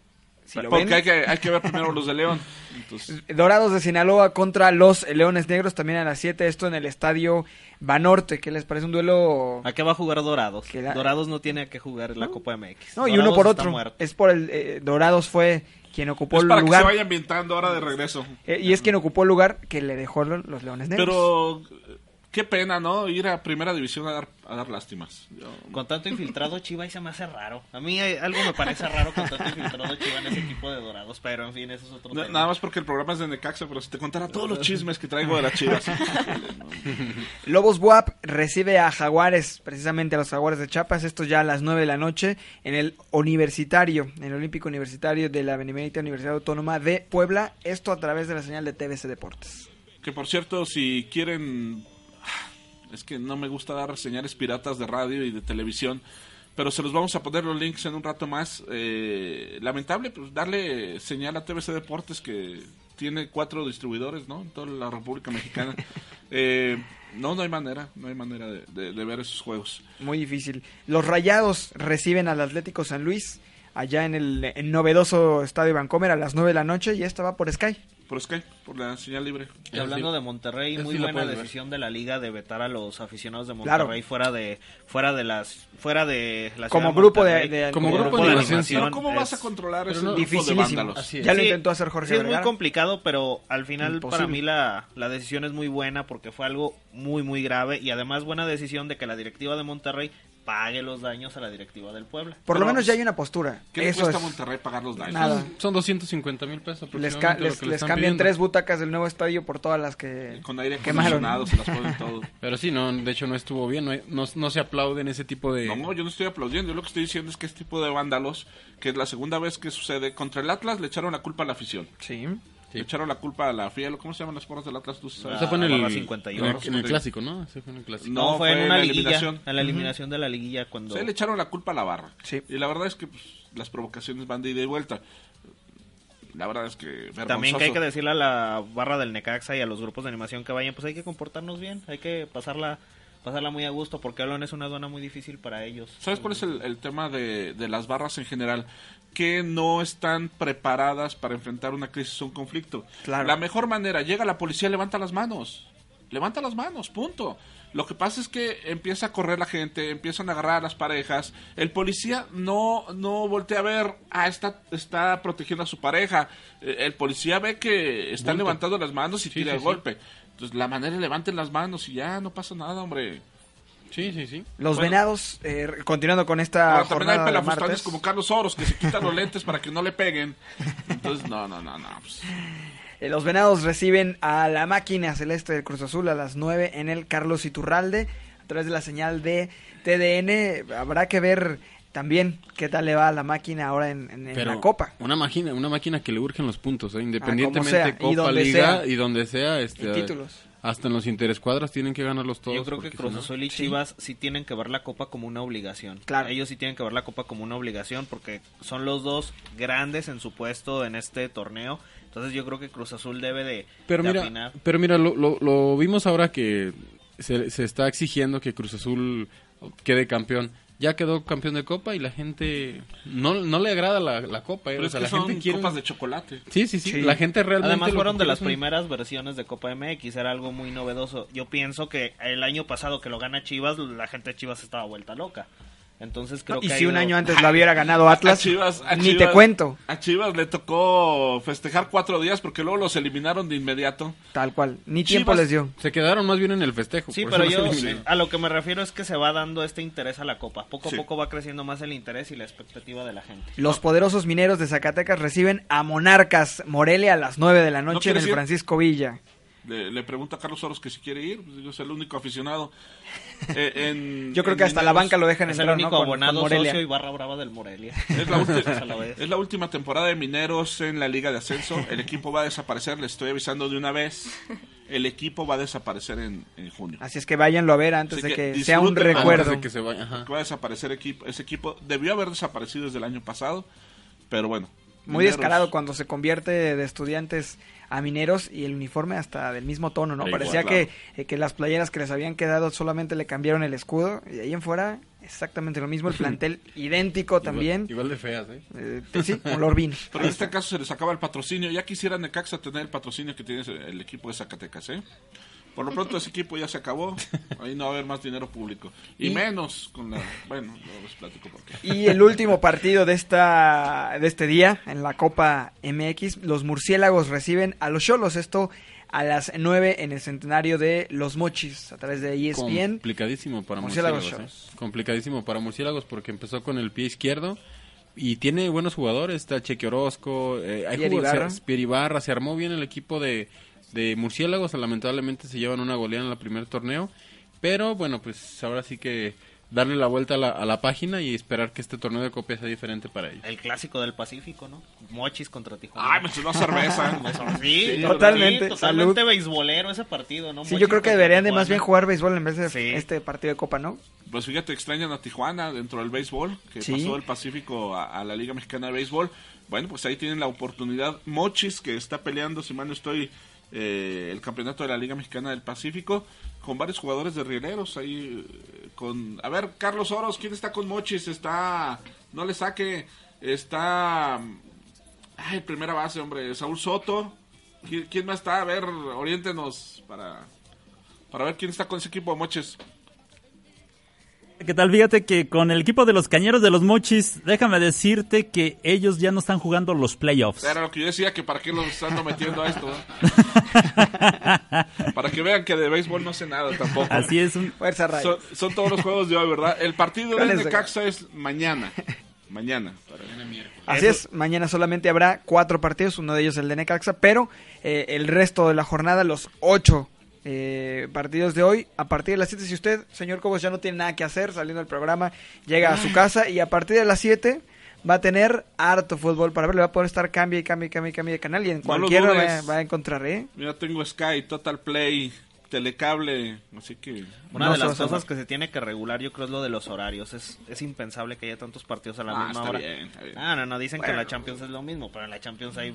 porque hay, que, hay que ver primero los de León. Dorados de Sinaloa contra los Leones Negros también a las 7. Esto en el estadio Banorte. ¿Qué les parece un duelo? ¿A qué va a jugar Dorados? Dorados no tiene que jugar la Copa MX. No, y uno por otro. Es por el. Eh, Dorados fue quien ocupó el lugar. Para que se vaya ambientando ahora de regreso. Eh, y es quien ocupó el lugar que le dejó los Leones Negros. Pero qué pena, ¿no? Ir a primera división a dar, a dar lástimas. Con tanto infiltrado Chiva y se me hace raro. A mí algo me parece raro con tanto infiltrado Chiva en ese equipo de dorados, pero en fin, eso es otro tema. Nada más porque el programa es de Necaxa, pero si te contara todos los chismes que traigo de las Chivas. Lobos Buap recibe a Jaguares, precisamente a los Jaguares de Chiapas, esto ya a las 9 de la noche, en el Universitario, en el Olímpico Universitario de la Benemérita Universidad Autónoma de Puebla, esto a través de la señal de TBC Deportes. Que por cierto, si quieren Es que no me gusta dar señales piratas de radio y de televisión pero se los vamos a poner los links en un rato más. Eh, lamentable, pues darle señal a TVC Deportes que tiene cuatro distribuidores, ¿no? En toda la República Mexicana. Eh, no, no hay manera, no hay manera de, ver esos juegos. Muy difícil. Los Rayados reciben al Atlético San Luis allá en el, novedoso Estadio Vancomer a las 9 de la noche y esta va por Sky por Sky, por la señal libre. Y hablando de Monterrey, muy buena decisión de la liga de vetar a los aficionados de Monterrey fuera de fuera de las fuera de la como grupo de, como, grupo de, animación. ¿cómo vas a controlar ese grupo de vándalos? Ya lo intentó hacer Jorge sí, es muy complicado, pero al final para mí la, la decisión es muy buena porque fue algo muy muy grave y además buena decisión de que la directiva de Monterrey pague los daños a la directiva del pueblo. Por lo menos ya hay una postura. ¿Qué Eso le cuesta a Monterrey pagar los daños? Nada. Son 250 mil pesos. Les, les, cambian tres butacas del nuevo estadio por todas las que Con aire acondicionado se las ponen todo. Pero sí, no, de hecho no estuvo bien. No, no, se aplauden ese tipo de... No, yo no estoy aplaudiendo. Yo lo que estoy diciendo es que este tipo de vándalos, que es la segunda vez que sucede, contra el Atlas le echaron la culpa a la afición. Sí. Le echaron la culpa a la FIA, ¿cómo se llaman las porras del Atlas? ¿Tú sabes? fue en el, en el, clásico, ¿no? fue en el clásico. No, fue, en una eliminación. En la eliminación de la liguilla cuando... Se le echaron la culpa a la barra. Sí. Y la verdad es que pues, las provocaciones van de ida y vuelta. La verdad es que vergonzoso. También que hay que decirle a la barra del Necaxa y a los grupos de animación que vayan, pues hay que comportarnos bien, hay que pasarla pasarla muy a gusto porque Alon es una zona muy difícil para ellos. ¿Sabes cuál es el, tema de, de, las barras en general? Que no están preparadas para enfrentar una crisis o un conflicto. La mejor manera, llega la policía, levanta las manos. Levanta las manos, punto. Lo que pasa es que empieza a correr la gente, empiezan a agarrar a las parejas. El policía no, no voltea a ver, ah, está, está protegiendo a su pareja. Eh, el policía ve que están levantando las manos y tira el golpe. Entonces, la manera es levanten las manos y ya, no pasa nada, hombre. Sí, sí, sí. Los venados, eh, continuando con esta jornada también hay como Carlos Soros que se quitan los lentes para que no le peguen. Entonces, no, no, no, no. Pues. Eh, los venados reciben a la máquina celeste del Cruz Azul a las 9 en el Carlos Iturralde a través de la señal de TDN. Habrá que ver también qué tal le va a la máquina ahora en, la Copa. Una máquina, una máquina que le urgen los puntos, ¿eh? independientemente de Copa, Liga y donde sea. Este, títulos. Hasta en los interescuadras tienen que ganarlos todos. Yo creo que Cruz Azul y Chivas sí. tienen que ver la Copa como una obligación. Claro. Ellos sí tienen que ver la Copa como una obligación porque son los dos grandes en su puesto en este torneo. Entonces yo creo que Cruz Azul debe de, pero mira, Pero mira, lo, lo, vimos ahora que se, se está exigiendo que Cruz Azul quede campeón ya quedó campeón de copa y la gente no, no le agrada la, copa. ¿eh? la son gente quiere... copas de chocolate. Sí, sí, sí, La gente realmente. Además fueron de las primeras versiones de Copa MX, era algo muy novedoso. Yo pienso que el año pasado que lo gana Chivas, la gente de Chivas estaba vuelta loca. Entonces creo y que si un año antes lo hubiera ganado Atlas, ni te cuento. A Chivas le tocó festejar cuatro días porque luego los eliminaron de inmediato. Tal cual, ni tiempo les dio. Se quedaron más bien en el festejo. Sí, pero yo a lo que me refiero es que se va dando este interés a la Copa. Poco a poco va creciendo más el interés y la expectativa de la gente. Los poderosos mineros de Zacatecas reciben a Monarcas Morelia a las nueve de la noche en el Francisco Villa. Le, pregunta a Carlos Soros que si quiere ir, pues yo soy el único aficionado. Eh, yo creo que hasta la banca lo dejan es entrar, el único abonado socio y barra brava del Morelia. Es la, última, es la última temporada de Mineros en la Liga de Ascenso. El equipo va a desaparecer, le estoy avisando de una vez. El equipo va a desaparecer en, junio. Así es que váyanlo a ver antes de que, sea un recuerdo. De que se vaya, Va a desaparecer equipo, ese equipo. Debió haber desaparecido desde el año pasado, pero bueno. Muy descarado cuando se convierte de estudiantes a mineros y el uniforme hasta del mismo tono, ¿no? Parecía que, eh, que las playeras que les habían quedado solamente le cambiaron el escudo y ahí en fuera exactamente lo mismo, el plantel idéntico también. Igual de feas, ¿eh? eh sí, color vino. Pero en este caso se les acaba el patrocinio. Ya quisiera Necaxa tener el patrocinio que tiene el equipo de Zacatecas, ¿eh? Por lo pronto ese equipo ya se acabó, ahí no va a haber más dinero público. Y, menos con la... Bueno, no les platico por qué. Y el último partido de, esta, de este día en la Copa MX, los murciélagos reciben a los Cholos. Esto a las 9 en el centenario de Los Mochis a través de ESPN. Complicadísimo para murciélagos. ¿eh? Complicadísimo para murciélagos porque empezó con el pie izquierdo y tiene buenos jugadores. Está Cheque Orozco, eh, hay jugadores, Ibarra. Se armó bien el equipo de de murciélagos. Lamentablemente se llevan una goleada en el primer torneo. Pero bueno, pues ahora sí que darle la vuelta a la, a la página y esperar que este torneo de copia sea diferente para ellos. El clásico del Pacífico, ¿no? Mochis contra Tijuana. Ay, me sonó cerveza. sí, Sí, totalmente. sí, totalmente Salud. beisbolero ese partido, ¿no? Sí, Mochis yo creo que deberían de más bien jugar béisbol en vez de Sí. este partido de Copa, ¿no? Pues fíjate, extrañan a Tijuana dentro del béisbol, que Sí. pasó del Pacífico a, a la Liga Mexicana de Béisbol. Bueno, pues ahí tienen la oportunidad. Mochis, que está peleando, si mal no estoy, eh, el campeonato de la Liga Mexicana del Pacífico, con varios jugadores de rieleros ahí. eh, con A ver, Carlos Oros, ¿quién está con Mochis? Está. No le saque. Está. Ay, primera base, hombre. Saúl Soto. ¿Qui- ¿Quién más está? A ver, oriéntenos para. Para ver quién está con ese equipo de Mochis. ¿Qué tal? Fíjate que con el equipo de los Cañeros de los Mochis, déjame decirte que ellos ya no están jugando los playoffs. Era lo que yo decía, que para qué los ando metiendo a esto. para que vean que de béisbol no sé nada tampoco. Así es. Un... Fuerza Son, son todos los juegos de hoy, ¿verdad? El partido de. Necaxa es mañana. Mañana. Así es, mañana solamente habrá cuatro partidos, uno de ellos el de Necaxa, pero eh, el resto de la jornada, los ocho eh, partidos de hoy, a partir de las 7, si usted, señor Cobos, ya no tiene nada que hacer saliendo del programa, llega a su casa y a partir de las 7 va a tener harto fútbol para ver, le va a poder estar cambio y cambio y cambio y cambio de canal y en No cualquiera va, a encontrar, ¿eh? Mira, tengo Sky, Total Play, Telecable, así que... Una No de las cosas que se tiene que regular, yo creo, es lo de los horarios. Es, es impensable que haya tantos partidos a la Ah, misma está hora. bien, está bien. Ah, no, no, dicen que en la Champions es lo mismo, pero en la Champions hay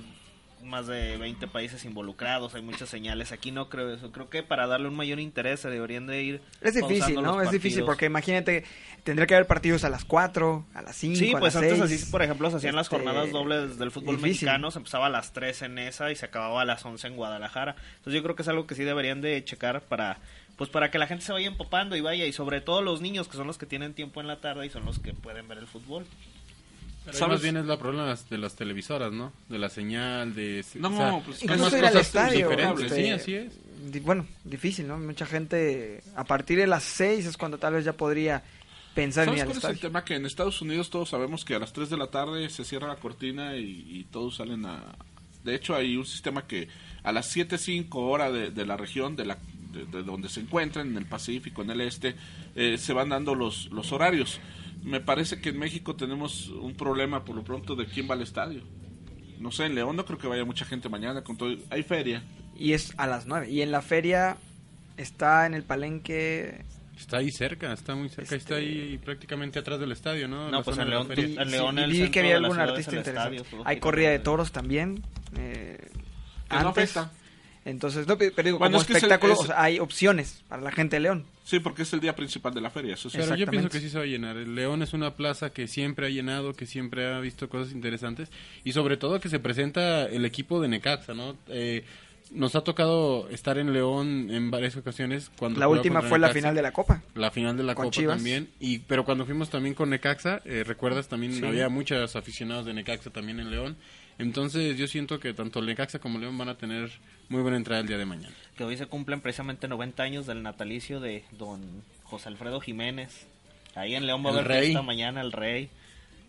más de 20 países involucrados, hay muchas señales. Aquí no creo eso. Creo que para darle un mayor interés se deberían de ir. Es difícil, ¿no? Es difícil porque imagínate, tendría que haber partidos a las 4, a las 5, Sí, a pues las antes 6. así, por ejemplo, se hacían las Este, jornadas dobles del fútbol difícil. mexicano, se empezaba a las 3 en esa y se acababa a las 11 en Guadalajara. Entonces yo creo que es algo que sí deberían de checar para pues para que la gente se vaya empapando y vaya y sobre todo los niños que son los que tienen tiempo en la tarde y son los que pueden ver el fútbol. Pero ahí ¿Sabes? más bien es la problema de las- de las televisoras, ¿no? De la señal, de... No, o sea, pues, Incluso ir al cosas estadio. diferentes. este, Sí, así es. di- Bueno, difícil, ¿no? Mucha gente a partir de las 6 es cuando tal vez ya podría pensar en ir ¿Sabes al cuál es el tema? Que en Estados Unidos todos sabemos que a las 3 de la tarde se cierra la cortina y, y todos salen a... De hecho, hay un sistema que a las 7.05 hora de, de la región, de, la, de, de donde se encuentran, en el Pacífico, en el Este, eh, se van dando los, los horarios. Me parece que en México tenemos un problema por lo pronto de quién va al estadio. No sé, en León no creo que vaya mucha gente mañana. con todo Hay feria. Y es a las 9. Y en la feria está en el palenque. Está ahí cerca, está muy cerca, está ahí prácticamente atrás del estadio, ¿no? No, La pues en León, en el vi que había algún artista interesante. estadio, Hay corrida de toros también. eh, no afecta. Entonces, no, pero digo, Bueno, como es que es el- espectáculo, es- o sea, hay opciones para la gente de León. Sí, porque es el día principal de la feria. Eso sí. Pero yo pienso que sí se va a llenar. El León es una plaza que siempre ha llenado, que siempre ha visto cosas interesantes y sobre todo que se presenta el equipo de Necaxa, ¿no? Eh, nos ha tocado estar en León en varias ocasiones. cuando La última fue la final de la Copa. La final de la Con Copa Chivas. también. Y, pero cuando fuimos también con Necaxa, eh, recuerdas también Sí. había muchos aficionados de Necaxa también en León. Entonces yo siento que tanto el Necaxa como León van a tener muy buena entrada el día de mañana. Que hoy se cumplen precisamente 90 años del natalicio de don José Alfredo Jiménez. Ahí en León va a haber rey. fiesta mañana el rey.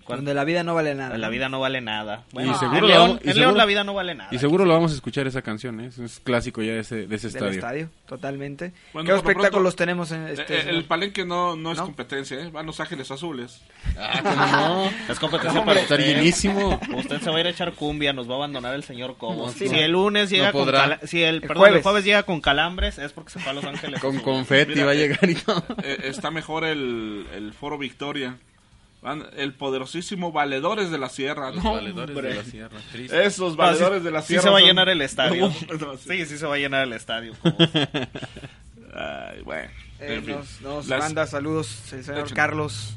Donde la vida no vale nada. La vida no vale nada. Bueno, y seguro en lo León, vamos- y en seguro- León la vida no vale nada. Y seguro lo vamos a escuchar esa canción, ¿eh? Es clásico ya de ese, de ese Del estadio. estadio, totalmente. Bueno, ¿Qué espectáculos pronto, tenemos en este? eh, eh, el palenque no, no es ¿No? competencia, ¿eh? Van Los Ángeles Azules. Ah, ¿cómo no? Es competencia No, para estar usted. llenísimo. Usted se va a ir a echar cumbia, nos va a abandonar el señor Cobos. No, si no. el lunes llega No con cala- si el, El perdón, jueves. el jueves llega con calambres es porque se fue a Los Ángeles. Con Azules. confeti Mira, va a eh, llegar y todo. Eh, está mejor el, el Foro Victoria. El poderosísimo Valedores de la Sierra. Los No, valedores hombre. de la sierra. triste. Esos Valedores de la Sí Sierra. se va a son- llenar el estadio. No, sí. Sí, sí se va a llenar el estadio. Ay, bueno. Eh, nos nos Las- manda saludos el señor. Carlos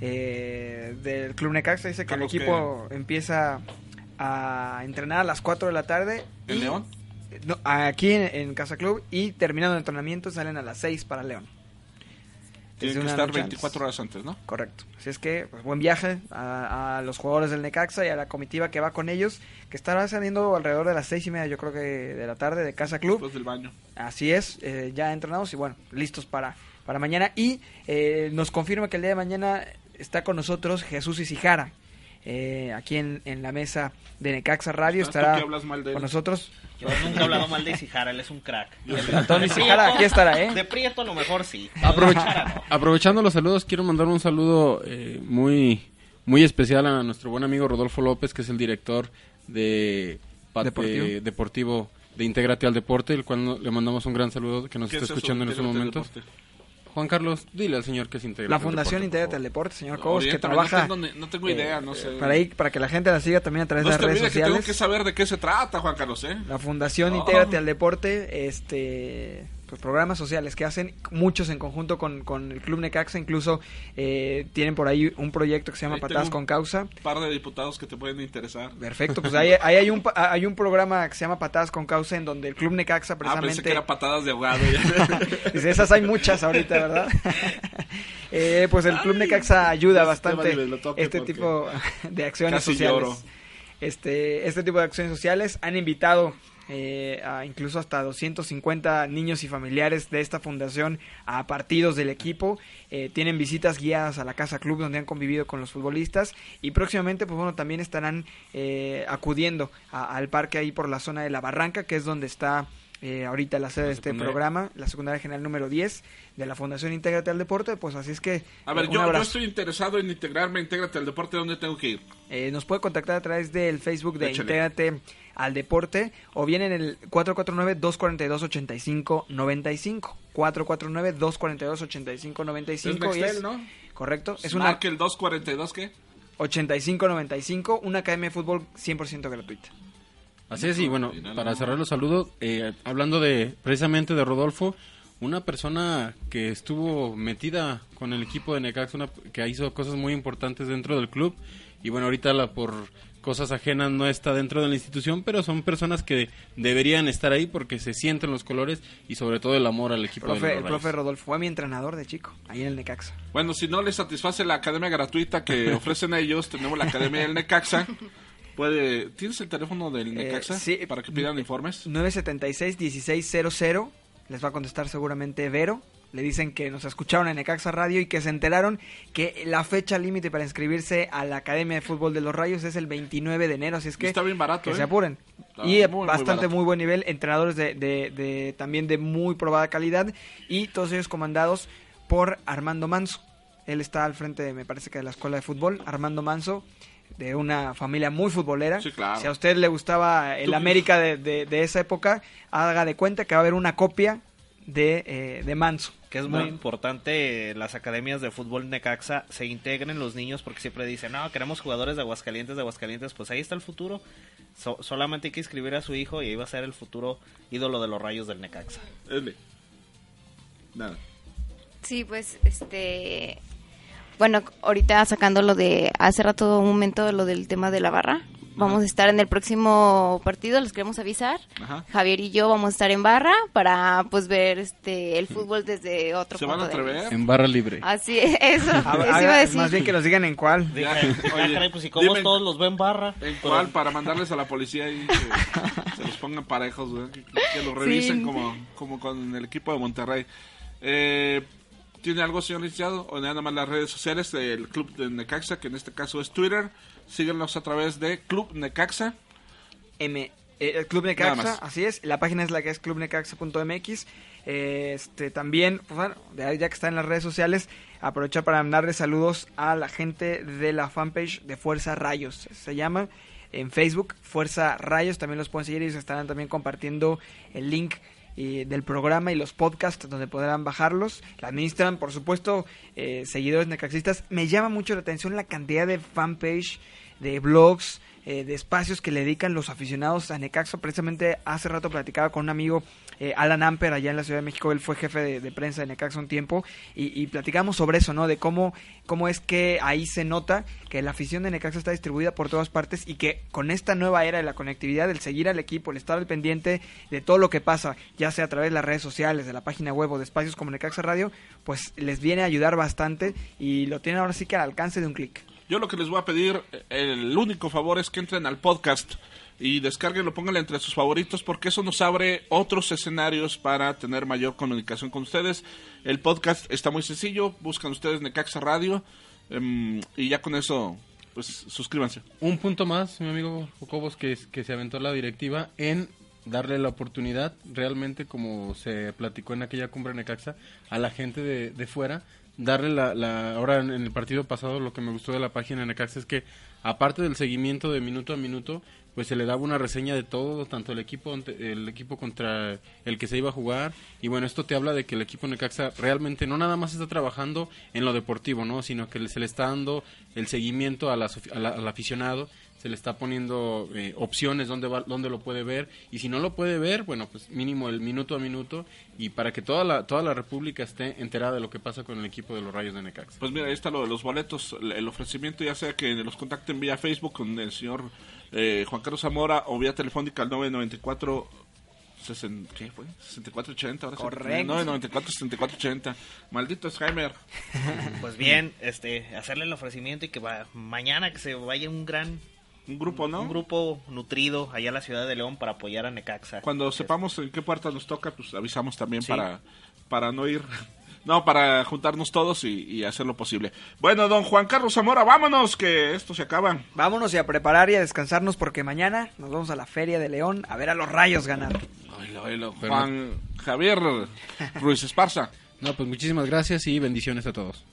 eh, del Club Necaxa. Dice que Carlos, el equipo empieza a entrenar a las 4 de la tarde. ¿En y- León? No, aquí en, en Casa Club y terminando el entrenamiento salen a las 6 para León. Tienen que estar noche 24 horas antes, ¿no? Correcto. Así es que, pues, buen viaje a, a los jugadores del Necaxa y a la comitiva que va con ellos, que estará saliendo alrededor de las seis y media, yo creo que de la tarde, de Casa Club. Después del baño. Así es, eh, ya entrenados y bueno, listos para, para mañana. Y eh, nos confirma que el día de mañana está con nosotros Jesús Isijara. Eh, aquí en, en, la mesa de Necaxa Radio. Estará con nosotros. Yo nunca he hablado mal de Isijara, él es un crack. Tony Isijara, aquí estará, ¿eh? De Prieto a lo mejor sí. Aprovechando los saludos, quiero mandar un saludo eh, muy, muy especial a nuestro buen amigo Rodolfo López, que es el director de Deportivo, de, Deportivo de Integrate al Deporte, el cual le mandamos un gran saludo que nos está escuchando en estos momentos. Juan Carlos, dile al señor que es Integrate La Fundación Integrate al Deporte, señor Cobos, que trabaja... No tengo, idea, no sé. Para, ahí, para que la gente la siga también a través de las redes sociales. tengo que saber de qué se trata, Juan Carlos, ¿eh? La Fundación Integrate al Deporte, este programas sociales que hacen muchos en conjunto con, con el Club Necaxa, incluso eh, tienen por ahí un proyecto que se llama Patadas con Causa. Un par de diputados que te pueden interesar. Perfecto, pues ahí, ahí, hay, un, hay un programa que se llama Patadas con Causa en donde el Club Necaxa precisamente... Ah, pensé que era patadas de ahogado. Dice, esas hay muchas ahorita, ¿verdad? eh, pues el Club Necaxa ayuda bastante este tipo de acciones sociales. Este, este tipo de acciones sociales han invitado eh, incluso hasta 250 niños y familiares de esta fundación a partidos del equipo. Eh, tienen visitas guiadas a la casa club donde han convivido con los futbolistas. Y próximamente, pues bueno, también estarán eh, acudiendo al parque ahí por la zona de la Barranca, que es donde está eh, ahorita la sede de este programa, la secundaria general número 10 de la Fundación Intégrate al Deporte, pues así es que... A ver, yo, estoy interesado en integrarme Intégrate al Deporte, ¿dónde tengo que ir? Eh, nos puede contactar a través del Facebook de Intégrate al Deporte o bien en el 449-242-8595. 449-242-8595. Es ¿no? Correcto. Es una... el 242 qué? 8595, una academia de fútbol 100% gratuita. Así es, y bueno, para cerrar los saludos, eh, hablando de precisamente de Rodolfo, una persona que estuvo metida con el equipo de Necaxa, una, que hizo cosas muy importantes dentro del club, y bueno, ahorita la, por cosas ajenas no está dentro de la institución, pero son personas que deberían estar ahí porque se sienten los colores y sobre todo el amor al equipo. de el profe Rodolfo fue mi entrenador de chico, ahí en el Necaxa. Bueno, si no les satisface la academia gratuita que ofrecen ellos, tenemos la academia del Necaxa. Puede, ¿Tienes el teléfono del eh, Necaxa sí, para que pidan informes? 976-1600. Les va a contestar seguramente Vero. Le dicen que nos escucharon en Necaxa Radio y que se enteraron que la fecha límite para inscribirse a la Academia de Fútbol de los Rayos es el 29 de enero. Así es que, Está bien barato, que se ¿eh? apuren. y bastante muy, buen nivel. Entrenadores de, de, también de muy probada calidad. Y todos ellos comandados por Armando Manso. Él está al frente, de, me parece que de la Escuela de Fútbol. Armando Manso de una familia muy futbolera. Si a usted le gustaba el América de, de, esa época, haga de cuenta que va a haber una copia de, eh, de Manso. Que es muy importante, las academias de fútbol Necaxa se integren los niños porque siempre dicen, no, queremos jugadores de Aguascalientes, de Aguascalientes, pues ahí está el futuro. solamente hay que inscribir a su hijo y ahí va a ser el futuro ídolo de los rayos del Necaxa. Nada. Sí, pues este bueno, ahorita sacando lo de hace rato un momento lo del tema de la barra. Vamos a estar en el próximo partido, les queremos avisar. Javier y yo vamos a estar en barra para pues ver este el fútbol desde otro ¿Se punto van a atrever? En barra libre. Así es, eso. Más bien que nos digan en cuál. oye, pues si como todos los ven barra. ¿En cuál? Para mandarles a la policía y que se los pongan parejos, que, que, lo revisen como, como con el equipo de Monterrey. Eh, ¿Tiene algo, señor licenciado? O nada más las redes sociales del Club de Necaxa, que en este caso es Twitter. Síguenos a través de Club Necaxa. M eh, Club Necaxa, así es. La página es la que es clubnecaxa.mx. este, también, pues bueno, ya que está en las redes sociales, aprovechar para mandarle saludos a la gente de la fanpage de Fuerza Rayos. Se llama en Facebook Fuerza Rayos. También los pueden seguir y se estarán también compartiendo el link del programa y los podcasts donde podrán bajarlos. La administran, por supuesto, eh, seguidores necaxistas. Me llama mucho la atención la cantidad de fanpage, de blogs, eh, de espacios que le dedican los aficionados a Necaxa. Precisamente hace rato platicaba con un amigo, eh, Alan Amper, allá en la Ciudad de México. Él fue jefe de, prensa de Necaxa un tiempo y, platicamos sobre eso, ¿no? De cómo, cómo es que ahí se nota que la afición de Necaxa está distribuida por todas partes y que con esta nueva era de la conectividad, el seguir al equipo, el estar al pendiente de todo lo que pasa, ya sea a través de las redes sociales, de la página web o de espacios como Necaxa Radio, pues les viene a ayudar bastante y lo tienen ahora sí que al alcance de un clic. Yo lo que les voy a pedir, el único favor es que entren al podcast y descarguenlo, pónganlo entre sus favoritos porque eso nos abre otros escenarios para tener mayor comunicación con ustedes. El podcast está muy sencillo, buscan ustedes Necaxa Radio em, y ya con eso pues suscríbanse. Un punto más, mi amigo Jocobos, que, se aventó la directiva en darle la oportunidad, realmente como se platicó en aquella cumbre Necaxa, a la gente de fuera, darle la, la... Ahora en, el partido pasado lo que me gustó de la página de Necaxa es que, aparte del seguimiento de minuto a minuto, pues se le daba una reseña de todo, tanto el equipo el equipo contra el que se iba a jugar y bueno, esto te habla de que el equipo Necaxa realmente no nada más está trabajando en lo deportivo, ¿no? sino que se le está dando el seguimiento a al aficionado se le está poniendo eh, opciones donde va, donde lo puede ver y si no lo puede ver, bueno, pues mínimo el minuto a minuto y para que toda la toda la República esté enterada de lo que pasa con el equipo de los Rayos de Necaxa. Pues mira, ahí está lo de los boletos, el ofrecimiento ya sea que los contacten vía Facebook con el señor eh, Juan Carlos Zamora o vía telefónica al 994 ¿qué fue? 6480 ahora Correcto. 994 6480. Maldito Scheimer. Pues bien, este hacerle el ofrecimiento y que va, mañana que se vaya un gran un grupo, ¿no? Un grupo nutrido allá en la ciudad de León para apoyar a Necaxa. Cuando sepamos en qué puerta nos toca, pues avisamos también para, para no ir. No, para juntarnos todos y, hacer lo posible. Bueno, don Juan Carlos Zamora, vámonos, que esto se acaba. Vámonos y a preparar y a descansarnos porque mañana nos vamos a la Feria de León a ver a los rayos ganar. Juan Javier Ruiz Esparza. No, pues muchísimas gracias y bendiciones a todos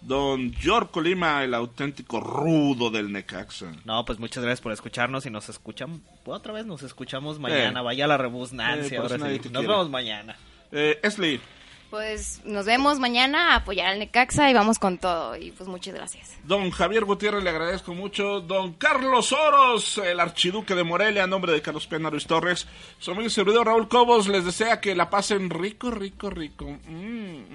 don Yorko Lima, el auténtico rudo del Necaxa. No, pues muchas gracias por escucharnos y nos escuchan otra vez, nos escuchamos mañana. Vaya la rebusnancia, ahora Nos vemos mañana. Eh, Esli. Pues nos vemos mañana a apoyar al Necaxa y vamos con todo. Y pues muchas gracias. Don Javier Gutiérrez, le agradezco mucho. Don Carlos Oros, el archiduque de Morelia, a nombre de Carlos Pena Ruiz Torres. Su amigo y servidor Raúl Cobos les desea que la pasen rico, rico, rico. Mm.